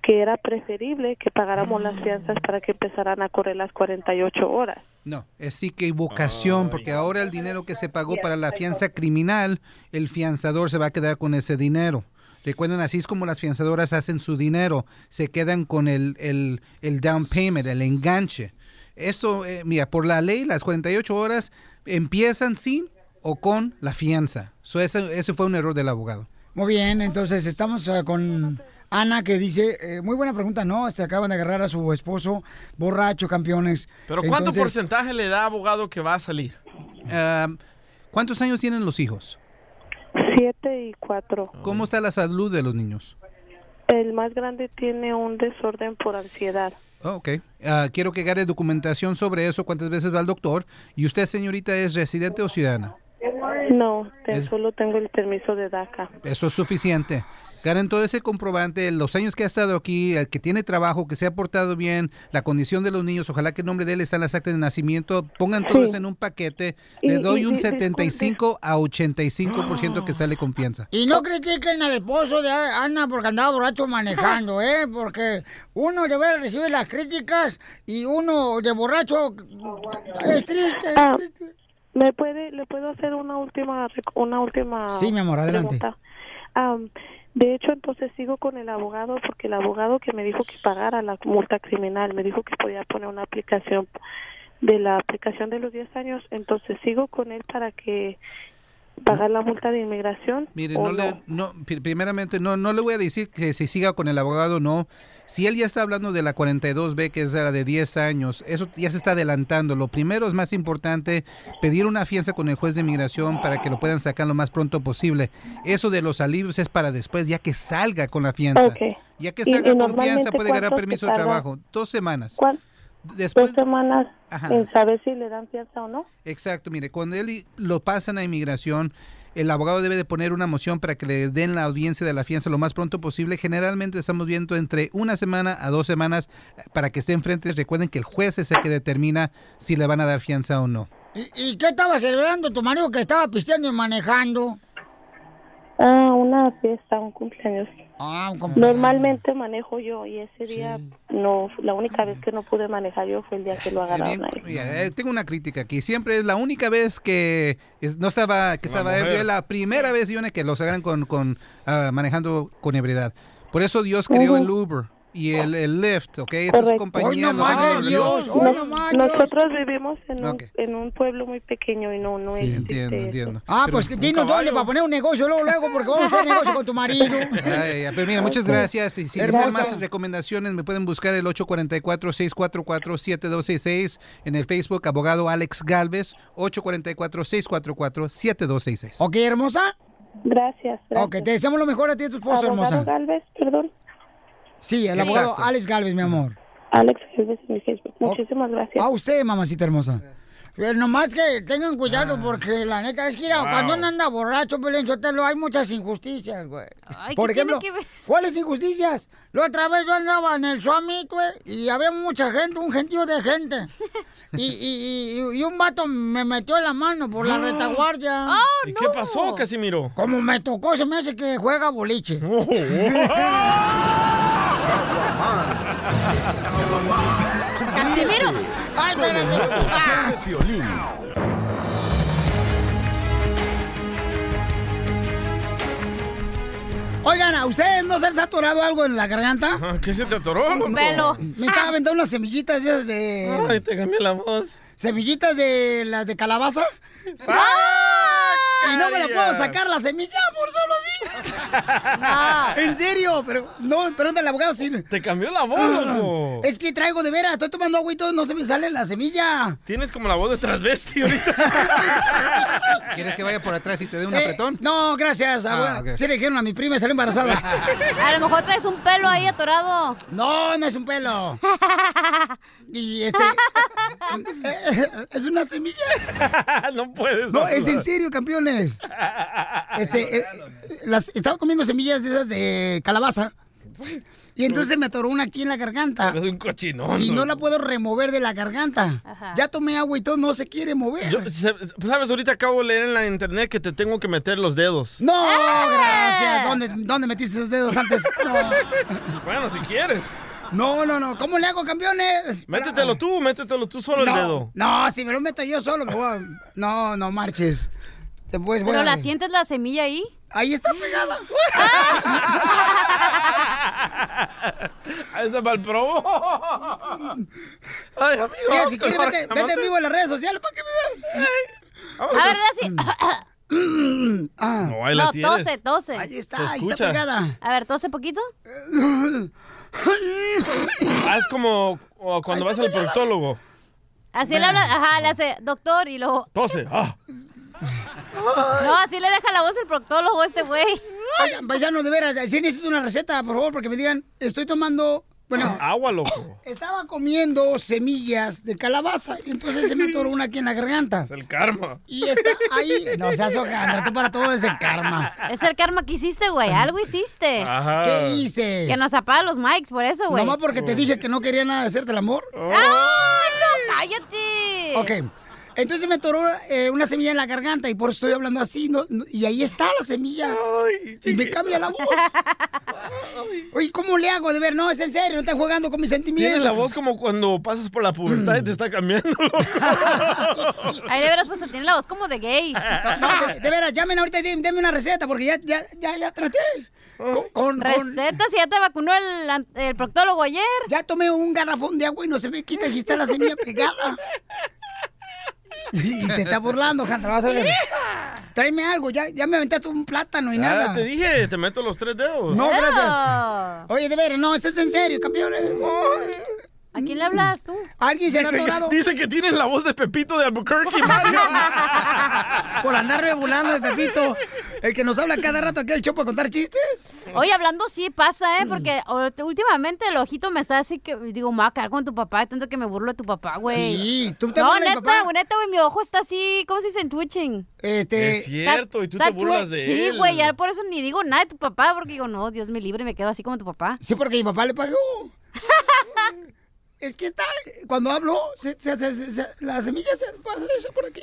que era preferible que pagáramos las fianzas para que empezaran a correr las 48 horas. No, es sí que equivocación, porque ahora el dinero que se pagó para la fianza criminal, el fianzador se va a quedar con ese dinero. Recuerden, así es como las fianzadoras hacen su dinero, se quedan con el, el, el down payment, el enganche. Esto, eh, mira, por la ley, las 48 horas empiezan sin o con la fianza. So, ese, ese fue un error del abogado. Muy bien, entonces estamos ah, con Ana que dice, eh, muy buena pregunta, ¿no? Se acaban de agarrar a su esposo borracho, campeones. Pero ¿cuánto Entonces, porcentaje le da abogado que va a salir? Ah, ¿Cuántos años tienen los hijos? Siete y cuatro. ¿Cómo está la salud de los niños? El más grande tiene un desorden por ansiedad. Oh, ok. Ah, quiero que agarre documentación sobre eso, cuántas veces va al doctor. ¿Y usted, señorita, es residente o ciudadana? No, te- Es- solo tengo el permiso de DACA. Eso es suficiente. Agarren todo ese comprobante, los años que ha estado aquí, el que tiene trabajo, que se ha portado bien, la condición de los niños, ojalá que el nombre de él está en las actas de nacimiento, pongan todo Sí. eso en un paquete. Y- Le doy y- un y- 75 a 85% que sale confianza. Y no critiquen al esposo de Ana porque andaba borracho manejando, ¿eh? Porque uno de ver recibe las críticas y uno de borracho es triste. es Ah, triste. ¿Me puede, le puedo hacer una última, una última Sí, mi amor, adelante. pregunta? De hecho, entonces sigo con el abogado porque el abogado que me dijo que pagara la multa criminal, me dijo que podía poner una aplicación de la aplicación de los 10 años, entonces sigo con él para que pagar la multa de inmigración. Mire, o no le, no, pri- primeramente, no, no le voy a decir que se siga con el abogado, no. Si él ya está hablando de la 42B, que es la de 10 años, eso ya se está adelantando. Lo primero es más importante pedir una fianza con el juez de inmigración para que lo puedan sacar lo más pronto posible. Eso de los alivios es para después, ya que salga con la fianza. Ya que salga y con fianza, puede ganar ¿cuánto se permiso de trabajo. Dos semanas. ¿Cuál? Después, Dos semanas Ajá. en saber si le dan fianza o no. Exacto, mire, cuando él lo pasan a inmigración, el abogado debe de poner una moción para que le den la audiencia de la fianza lo más pronto posible. Generalmente estamos viendo entre una semana a dos semanas eh, para que esté enfrente. Recuerden que el juez es el que determina si le van a dar fianza o no. ¿Y, y qué estaba celebrando tu marido que estaba pisteando y manejando? Una fiesta, un cumpleaños. Ah, un compa- Normalmente manejo yo y ese día no, la única vez que no pude manejar yo fue el día que lo agarraron a él. Mira, eh, tengo una crítica aquí. Siempre es la única vez que es- no estaba, que estaba ebrio, es la primera vez Ione, que los agarran con, con ah, manejando con ebriedad. Por eso Dios creó el Uber y el, el Lyft, ¿ok? Estas compañías no más, Dios, no más, Dios. nosotros vivimos en, Ok. un, en un pueblo muy pequeño y no, no Sí, existe entiendo, eso. entiendo. Ah, Pero- pues que tiene dónde para poner un negocio luego, luego, porque vamos a hacer negocio con tu marido. Ay, pero mira, muchas Ok. gracias. Y si Hermosa. desean más recomendaciones, me pueden buscar el 844-644-7266 en el Facebook, abogado Alex Galvez, 844-644-7266. ¿Ok, hermosa? Gracias, gracias. Ok, te deseamos lo mejor a ti y a tu esposo, Abogado hermosa. Galvez, perdón. Sí, el abogado Exacto. Alex Galvez, mi amor. Alex Galvez en mi Facebook. Muchísimas gracias. A usted, mamacita hermosa. Pero nomás que tengan cuidado porque la neta es que mira, Wow. cuando uno anda borracho, Pelín Sotelo, hay muchas injusticias, güey. Ay, Por ¿qué tiene ejemplo, que ver? ¿cuáles injusticias? La otra vez yo andaba en el Summit, güey, y había mucha gente, un gentío de gente. Y, y, y, y un vato me metió la mano por la retaguardia. ¿Y qué pasó, Casimiro? Como me tocó, se me hace que juega boliche. Casimiro. Ay, espérate. Ah. de Piolín. Oigan, ¿a ustedes no se les ha atorado algo en la garganta? Ah, ¿Qué se te atoró? Me estaba aventando unas semillitas de esas de... Ay, te cambié la voz. Semillitas de las de calabaza. Y no me la puedo sacar la semilla por solo sí. No. En serio, pero no, pregúntale al abogado si. Te cambió la voz, Ah, loco. Es que traigo de veras, estoy tomando agua y todo, no se me sale la semilla. Tienes como la voz de transvesti ahorita. ¿Quieres que vaya por atrás y te dé un Eh, apretón? No, gracias, Ah, abogado. Sí le dijeron a mi prima y salió embarazada. A lo mejor traes un pelo ahí atorado. No, no es un pelo. Y este. es una semilla. no puedes. No, es en serio, campeones. Este, eh, las, estaba comiendo semillas de esas de calabaza. Y entonces me atoró una aquí en la garganta. Eres un cochinón. Y no la puedo remover de la garganta. Ya tomé agua y todo, no se quiere mover. Yo, ¿Sabes? Ahorita acabo de leer en la internet que te tengo que meter los dedos. No, gracias. ¿Dónde, ¿Dónde metiste esos dedos antes? No. Bueno, si quieres. No, no, no. ¿Cómo le hago, campeones? Métetelo tú, métetelo tú solo no, el dedo. No, si me lo meto yo solo, me voy a... No, no marches. Pero a... la sientes la semilla ahí. Ahí está pegada. Ahí está para el probo. Ay, amigo. Mira, si quieres, ¿te vete, en vivo en las redes sociales para que me veas. A ver, así. Ah. No, ahí la No, tienes. tose, tose. Ahí está, ahí está pegada. A ver, tose poquito. Ah, es como cuando vas al proctólogo. Así le habla, ajá, le hace doctor y luego. Tose. Ah. No, así le deja la voz el proctólogo a este güey. Oigan, paisano, de veras, sí necesito una receta, por favor, porque me digan, estoy tomando, bueno, Agua, loco. estaba comiendo semillas de calabaza, y entonces se me atoró una aquí en la garganta. Es el karma. Y está ahí, no seas hojandra, tú para todo es el karma. Es el karma que hiciste, güey. Algo hiciste. Ajá. ¿Qué hice? Que nos apaga los mics, por eso, güey. Nomás porque te dije que no quería nada de hacerte el amor. ¡Ah, no! ¡Cállate! Ok. Entonces me atoró eh, una semilla en la garganta y por eso estoy hablando así. no- no- y ahí está la semilla. y me cambia la voz. Oye, ¿cómo le hago? De ver, no, es en serio, no están jugando con mis sentimientos. Tienes la voz como cuando pasas por la pubertad y te está cambiando. loco. Ahí de veras, pues tiene la voz como de gay. No, de, de veras, llamen ahorita y den- denme una receta porque ya, ya, ya, ya traté. Con, con- con- Receta, si ya te vacunó el, el proctólogo ayer. ya tomé un garrafón de agua y no se me quita y está la semilla pegada. Y te está burlando, Jandra, vas a ver. Tráeme algo, ya, ya me aventaste un plátano y Ah, nada. te dije, te meto los tres dedos. No, gracias. Oye, de veras, no, eso es en serio, campeones. ¿A quién le hablas tú? ¿Alguien se ha Dice atorado? que, dice que tienes la voz de Pepito de Albuquerque, Mario. Por andar regulando de Pepito. El que nos habla cada rato aquí el chopo a contar chistes. Oye, hablando sí pasa, ¿eh? Porque últimamente el ojito me está así que, digo, me va a quedar con tu papá, tanto que me burlo de tu papá, güey. Sí, ¿tú te No, burlas de neta, papá? neta, güey, mi ojo está así, ¿cómo se dice? En twitching. Este... Es cierto, y tú te burlas de Sí, él. güey, ya por eso ni digo nada de tu papá, porque digo, no, Dios me libre, me quedo así como tu papá. Sí, porque mi papá le pagó. es que está, cuando hablo, se, se- se- se- se- la semilla se pasa eso por aquí.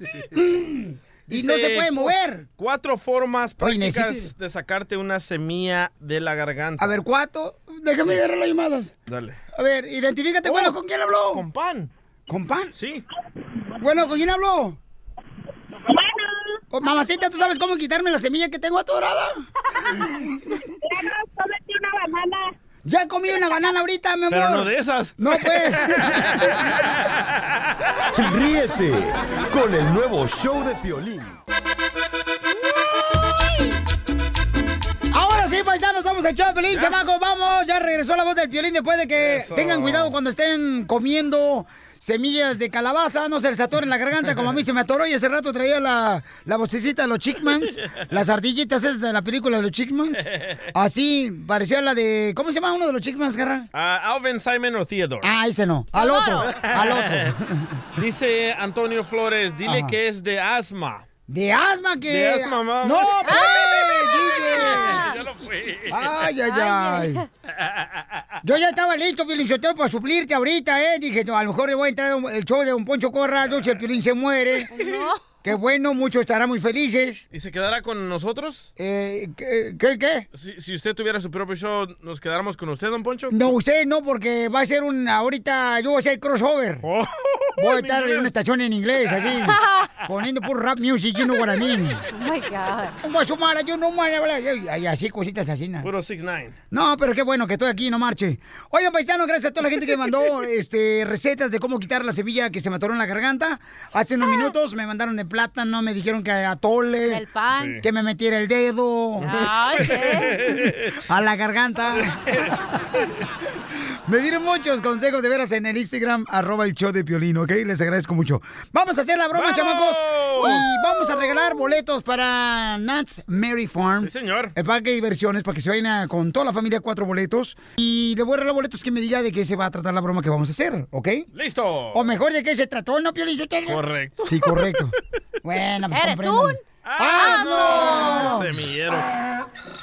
y no se puede mover. Cuatro formas Oye, prácticas necesito- de sacarte una semilla de la garganta. A ver, ¿cuánto? Déjame agarrar las llamadas. Dale. A ver, identifícate, bueno, ¿con quién habló? Con pan. ¿Con pan? Sí. Bueno, ¿con quién habló? Oh, mamacita, ¿tú sabes cómo quitarme la semilla que tengo atorada? una banana. Ya comí una banana ahorita, mi amor. Pero no de esas. No, pues. Ríete con el nuevo show de Piolín. Vamos a echar pelín, chamacos, vamos. Ya regresó la voz del piolín después de que Eso. tengan cuidado cuando estén comiendo semillas de calabaza, no se les atoren la garganta como a mí se me atoró y hace rato traía la, la vocecita de los Chickmans, las ardillitas esas de la película de los Chickmans. Así, parecía la de, ¿cómo se llama uno de los Chickmans, Garra? Ah, Alvin, Simon o Theodore. Ah, ese no, al otro, al otro. Dice Antonio Flores, dile Ajá. que es de asma. De asma que... De asma, mamá. No, pues, Ay, ay, ay. Yo ya estaba listo, Piolichotero, para suplirte ahorita, ¿eh? Dije, no, a lo mejor le voy a entrar el show de un Poncho Corrado si el Piolín se muere. Qué bueno, muchos estarán muy felices. ¿Y se quedará con nosotros? Eh, ¿qué, qué? Si, si usted tuviera su propio show, ¿nos quedáramos con usted, don Poncho? No, usted no, porque va a ser un... Ahorita yo voy a hacer crossover. Oh, voy a estar en una estación en inglés, así, poniendo puro rap music, you know what I mean. Oh my God. Guasumara, yo no y así, cositas así. ¿no? Puro 6ix9ine. No, pero qué bueno que estoy aquí, no marche. Oigan, paisano, gracias a toda la gente que me mandó este, recetas de cómo quitar la semilla que se me atoró en la garganta. Hace unos minutos me mandaron de plátano, me dijeron que atole. El pan. Que me metiera el dedo. Ay, ¿qué? A la garganta. Me dieron muchos consejos de veras en el Instagram, arroba el show de Piolín, ¿ok? Les agradezco mucho. Vamos a hacer la broma, ¡Vamos! chamacos. Y vamos a regalar boletos para Nats Mary Farm. Sí, señor. El parque de diversiones para que se vayan a- con toda la familia cuatro boletos. Y le voy a regalar boletos que me diga de qué se va a tratar la broma que vamos a hacer, ¿ok? ¡Listo! O mejor de qué se trató, ¿no, Piolín? Yo te- Correcto. Sí, correcto. Bueno, pues ¿Eres un? ¡Ah, no! Semillero.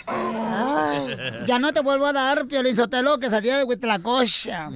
Ya no te vuelvo a dar, Piolín Sotelo, que salía de Huitlacocha.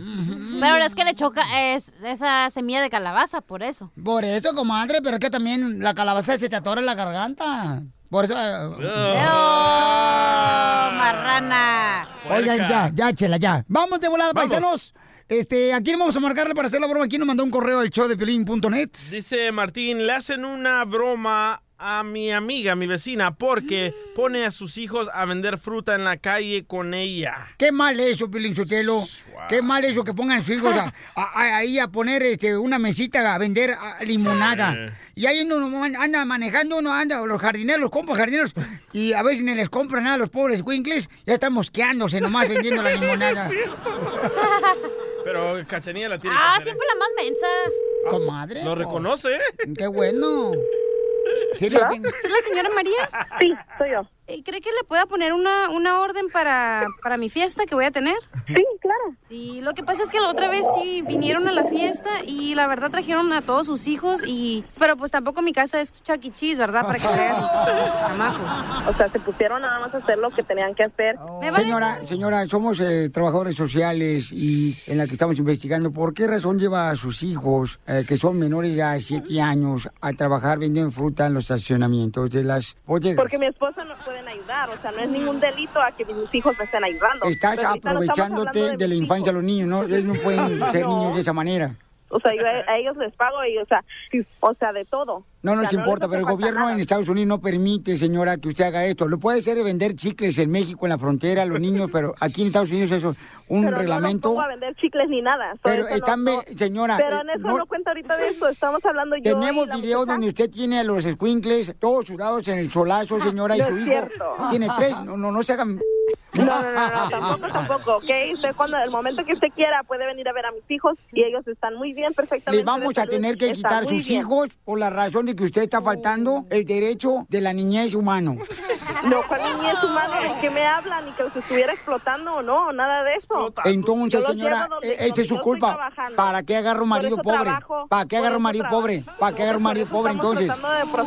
Pero es que le choca es, esa semilla de calabaza, por eso. Por eso, comadre, pero es que también la calabaza se te atora en la garganta. Por eso... eh, ¡Oh, marrana! Oigan, ya, ya, chela, ya. Vamos de volada, Vamos. paisanos. Este, ¿a quién vamos a marcarle para hacer la broma? ¿Quién nos mandó un correo al show de Piolín.net? Dice Martín, le hacen una broma a mi amiga, mi vecina, porque pone a sus hijos a vender fruta en la calle con ella. Qué mal eso, Piolín Sotelo. Qué mal eso que pongan a sus hijos a- a- a- ahí a poner este, una mesita a vender limonada. Y ahí uno anda manejando, uno anda, los jardineros, los compas jardineros, y a veces ni les compran nada a los pobres winkles, ya están mosqueándose nomás vendiendo la limonada. Pero Cachanilla la tiene que Ah, hacer, ¿eh? siempre la más mensa. Comadre. Lo pues, reconoce. Qué bueno. Sí, ¿Es la señora María? Sí, soy yo. Eh, ¿Cree que le pueda poner una, una orden para, para mi fiesta que voy a tener? Sí, claro. Sí, lo que pasa es que la otra vez sí vinieron a la fiesta y la verdad trajeron a todos sus hijos y... Pero pues tampoco mi casa es Chuck E. Cheese, ¿verdad? Para que traigan sus, chamacos. O sea, se pusieron nada más a hacer lo que tenían que hacer. ¿Me vale? Señora, señora, somos eh, trabajadores sociales y en la que estamos investigando por qué razón lleva a sus hijos, eh, que son menores de 7 años, a trabajar vendiendo fruta en los estacionamientos de las bodegas. Porque mi esposa no pueden ayudar, o sea, no es ningún delito a que mis hijos me estén ayudando. Estás ahorita no aprovechándote hablando de, la infancia de los niños, ¿no? Ellos no pueden ser No. niños de esa manera. O sea, yo a, a ellos les pago y, o sea, o sea, de todo. No nos importa, pero el gobierno nada. en Estados Unidos no permite, señora, que usted haga esto. Lo puede hacer de vender chicles en México, en la frontera, a los niños, pero aquí en Estados Unidos eso es un Pero reglamento. No pongo a vender chicles ni nada. So, Pero están, no- señora, Pero eh, en eso no- cuenta ahorita de eso. Estamos hablando yo Tenemos video muchacha. donde usted tiene a los squinkles todos sudados en el solazo, señora, y su es hijo cierto. tiene tres. No, no, no se hagan... No, no, no, no, tampoco, tampoco, ¿ok? Usted cuando, el momento que usted quiera puede venir a ver a mis hijos y ellos están muy bien, perfectamente. Les vamos a tener que quitar sus bien. hijos por la razón de que usted está faltando el derecho de la niñez humano. No, ¿cuál niñez humana? ¿De qué me hablan? Ni que los estuviera explotando o no, nada de eso. Entonces, señora, eh, esa es su culpa. ¿Para qué agarra un marido pobre? ¿Para qué por agarra un marido pobre? ¿Para qué agarra un marido pobre entonces?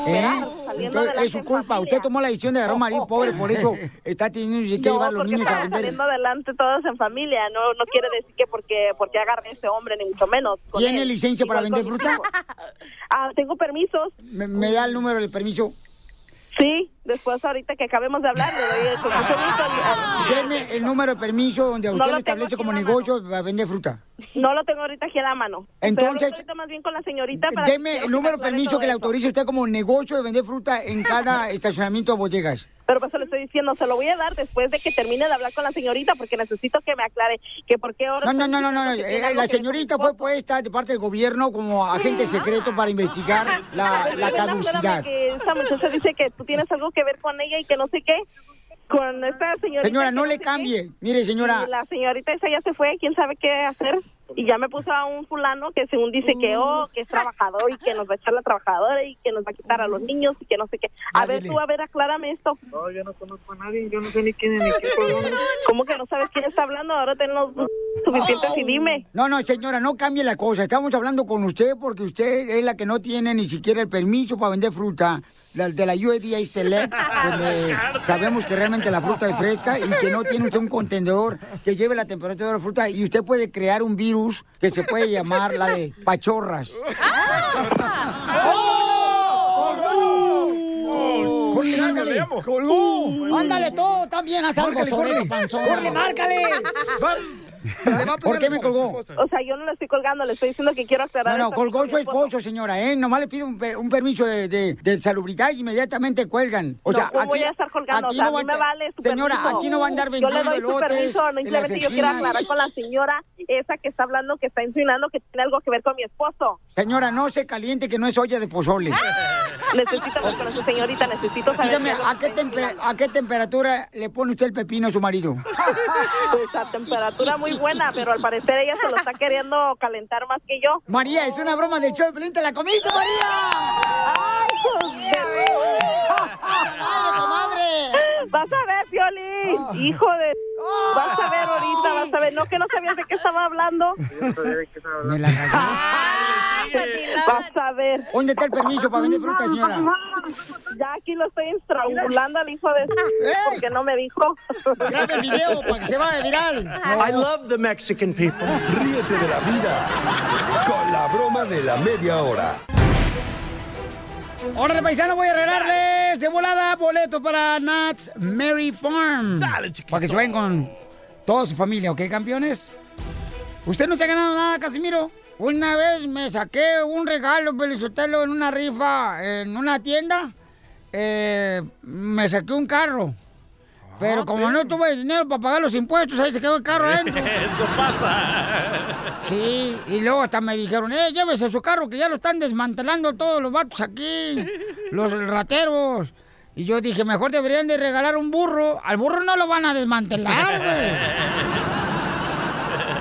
¿Eh? Entonces, es su culpa. Usted tomó la decisión de agarrar un marido pobre, por eso está teniendo que No, llevar a los niños a vender. saliendo adelante todos en familia. No, no quiere decir que porque, porque agarre ese hombre, ni mucho menos. ¿Tiene él. licencia para Igual vender fruta? Ah, tengo permisos, ¿Me, me da el número del permiso? Sí, después ahorita que acabemos de hablar, le doy el al- Deme el número de permiso donde No usted lo le establece como negocio para vender fruta. No lo tengo ahorita aquí a la mano. Entonces- ahorita más bien con la señorita para Deme el número de permiso que le autorice usted como negocio de vender fruta en cada estacionamiento de bodegas. Pero pues se lo estoy diciendo, se lo voy a dar después de que termine de hablar con la señorita porque necesito que me aclare que por qué ahora... No, no, no, no, no. no. eh, La señorita fue puesta de parte del gobierno como agente secreto para investigar la, la caducidad. que esta muchacha dice que tú tienes algo que ver con ella y que no sé qué. Con esta señorita. Señora, que no le sé qué. cambie. Mire, señora. La señorita esa ya se fue, quién sabe qué hacer. Y ya me puso a un fulano que según dice que, oh, que es trabajador y que nos va a echar la trabajadora y que nos va a quitar a los niños y que no sé qué. A Ya, ver, dile. tú, a ver, aclárame esto. No, yo no conozco a nadie, yo no sé ni quién es ni qué. ¿Cómo que no sabes quién está hablando? Ahora tenemos suficientes y dime. No, no, señora, no cambie la cosa. Estamos hablando con usted porque usted es la que no tiene ni siquiera el permiso para vender fruta la- de la USDA Select, donde sabemos que realmente la fruta es fresca y que no tiene usted un contenedor que lleve la temperatura de la fruta y usted puede crear un virus que se puede llamar la de pachorras. ¡Colgó! ¡Colgó! ¡Ándale tú! También haz algo, corre. panzón. Corre, márcale. ¿Por qué me colgó? O sea, yo no le estoy colgando, le estoy diciendo que quiero aclarar. No, no, colgó su esposo. esposo, señora, ¿eh? Nomás le pide un, pe- un permiso de, de, de salubridad y inmediatamente cuelgan. O No, sea, ¿cómo aquí, voy a estar colgando? aquí o sea, no va me vale su Señora, permiso. aquí no va a andar Yo vendiendo le doy su permiso, las simplemente yo quiero aclarar con la señora esa que está hablando, que está insinuando que tiene algo que ver con mi esposo. Señora, no se caliente que no es olla de pozole. Necesito hablar con esa señorita, necesito saber... Dígame, ¿a qué, tempe- ¿a qué temperatura le pone usted el pepino a su marido? Pues a temperatura muy buena, pero al parecer ella se lo está queriendo calentar más que yo. María, es una broma del show de Pelín, ¿te la comiste, María? ¡Ay, comadre! Vas a ver, Pioli, hijo de... Vas a ver ahorita, vas a ver. No, que no sabías de qué estaba hablando. Me la Vas a ver. ¿Dónde está el permiso para vender fruta, señora? Ya aquí lo estoy estrangulando al hijo de... Porque no me dijo. Grabe el video para que se vaya viral. I love the Mexican people. Ríete de la vida con la broma de la media hora. Órale, paisano, voy a regalarles de volada boleto para Nats Mary Farm. Dale, chiquito. Para que se vayan con toda su familia, ¿ok, campeones? ¿Usted no se ha ganado nada, Casimiro? Una vez me saqué un regalo, Pelizotelo, en una rifa, en una tienda. Eh, me saqué un carro. Pero como no tuve dinero para pagar los impuestos, ahí se quedó el carro adentro. Eso pasa. Sí, y luego hasta me dijeron, eh, llévese su carro que ya lo están desmantelando todos los vatos aquí, los rateros. Y yo dije, mejor deberían de regalar un burro. Al burro no lo van a desmantelar, güey.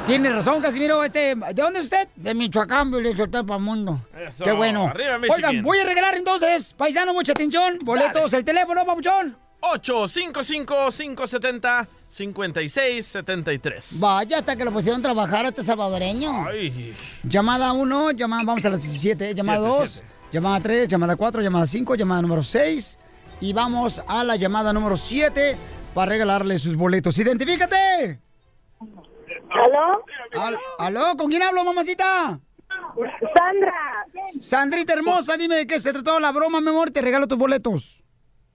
Tiene razón, Casimiro. Este, ¿De dónde es usted? De Michoacán, le solté para mundo. Eso, Qué bueno. arriba. Oigan, voy a regalar entonces, paisano, mucha atención. Boletos, el teléfono, papuchón. 855-570-5673. Vaya, hasta que lo pusieron a trabajar a este salvadoreño. Ay. Llamada 1, llamada, vamos a las 17, llamada Siete, 2, llamada 3, llamada 4, llamada 5, llamada número 6 y vamos a la llamada número 7 para regalarle sus boletos. ¡Identifícate! ¿Aló? Al- ¿Aló? ¿Con quién hablo, mamacita? Sandra. Sandrita hermosa, dime de qué se trató la broma, mi amor, te regalo tus boletos.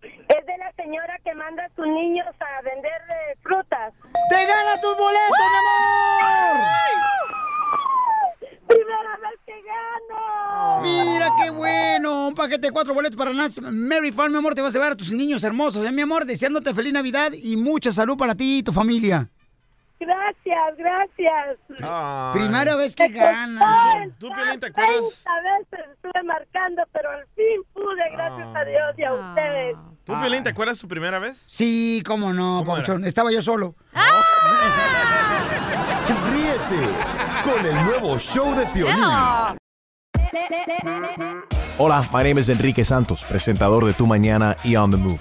Es de señora que manda a sus niños a vender eh, frutas. ¡Te ganas tus boletos, mi amor! ¡Primera vez que gano! Mira qué bueno, un paquete de cuatro boletos para Nats Mary Farm, mi amor, te vas a llevar a tus niños hermosos, ¿eh, mi amor? Deseándote feliz Navidad y mucha salud para ti y tu familia. Gracias, gracias. Primera vez que ganas. ¿Tú, Piolín, te acuerdas? 30 veces estuve marcando, pero al fin pude, gracias a Dios y a ustedes. ¿Tú, Piolín, te acuerdas tu primera vez? Sí, cómo no, ¿Cómo Pabuchón. Estaba yo solo. Ríete con el nuevo show de Piolín. Hola, my name is Enrique Santos, presentador de Tu Mañana y On the Move.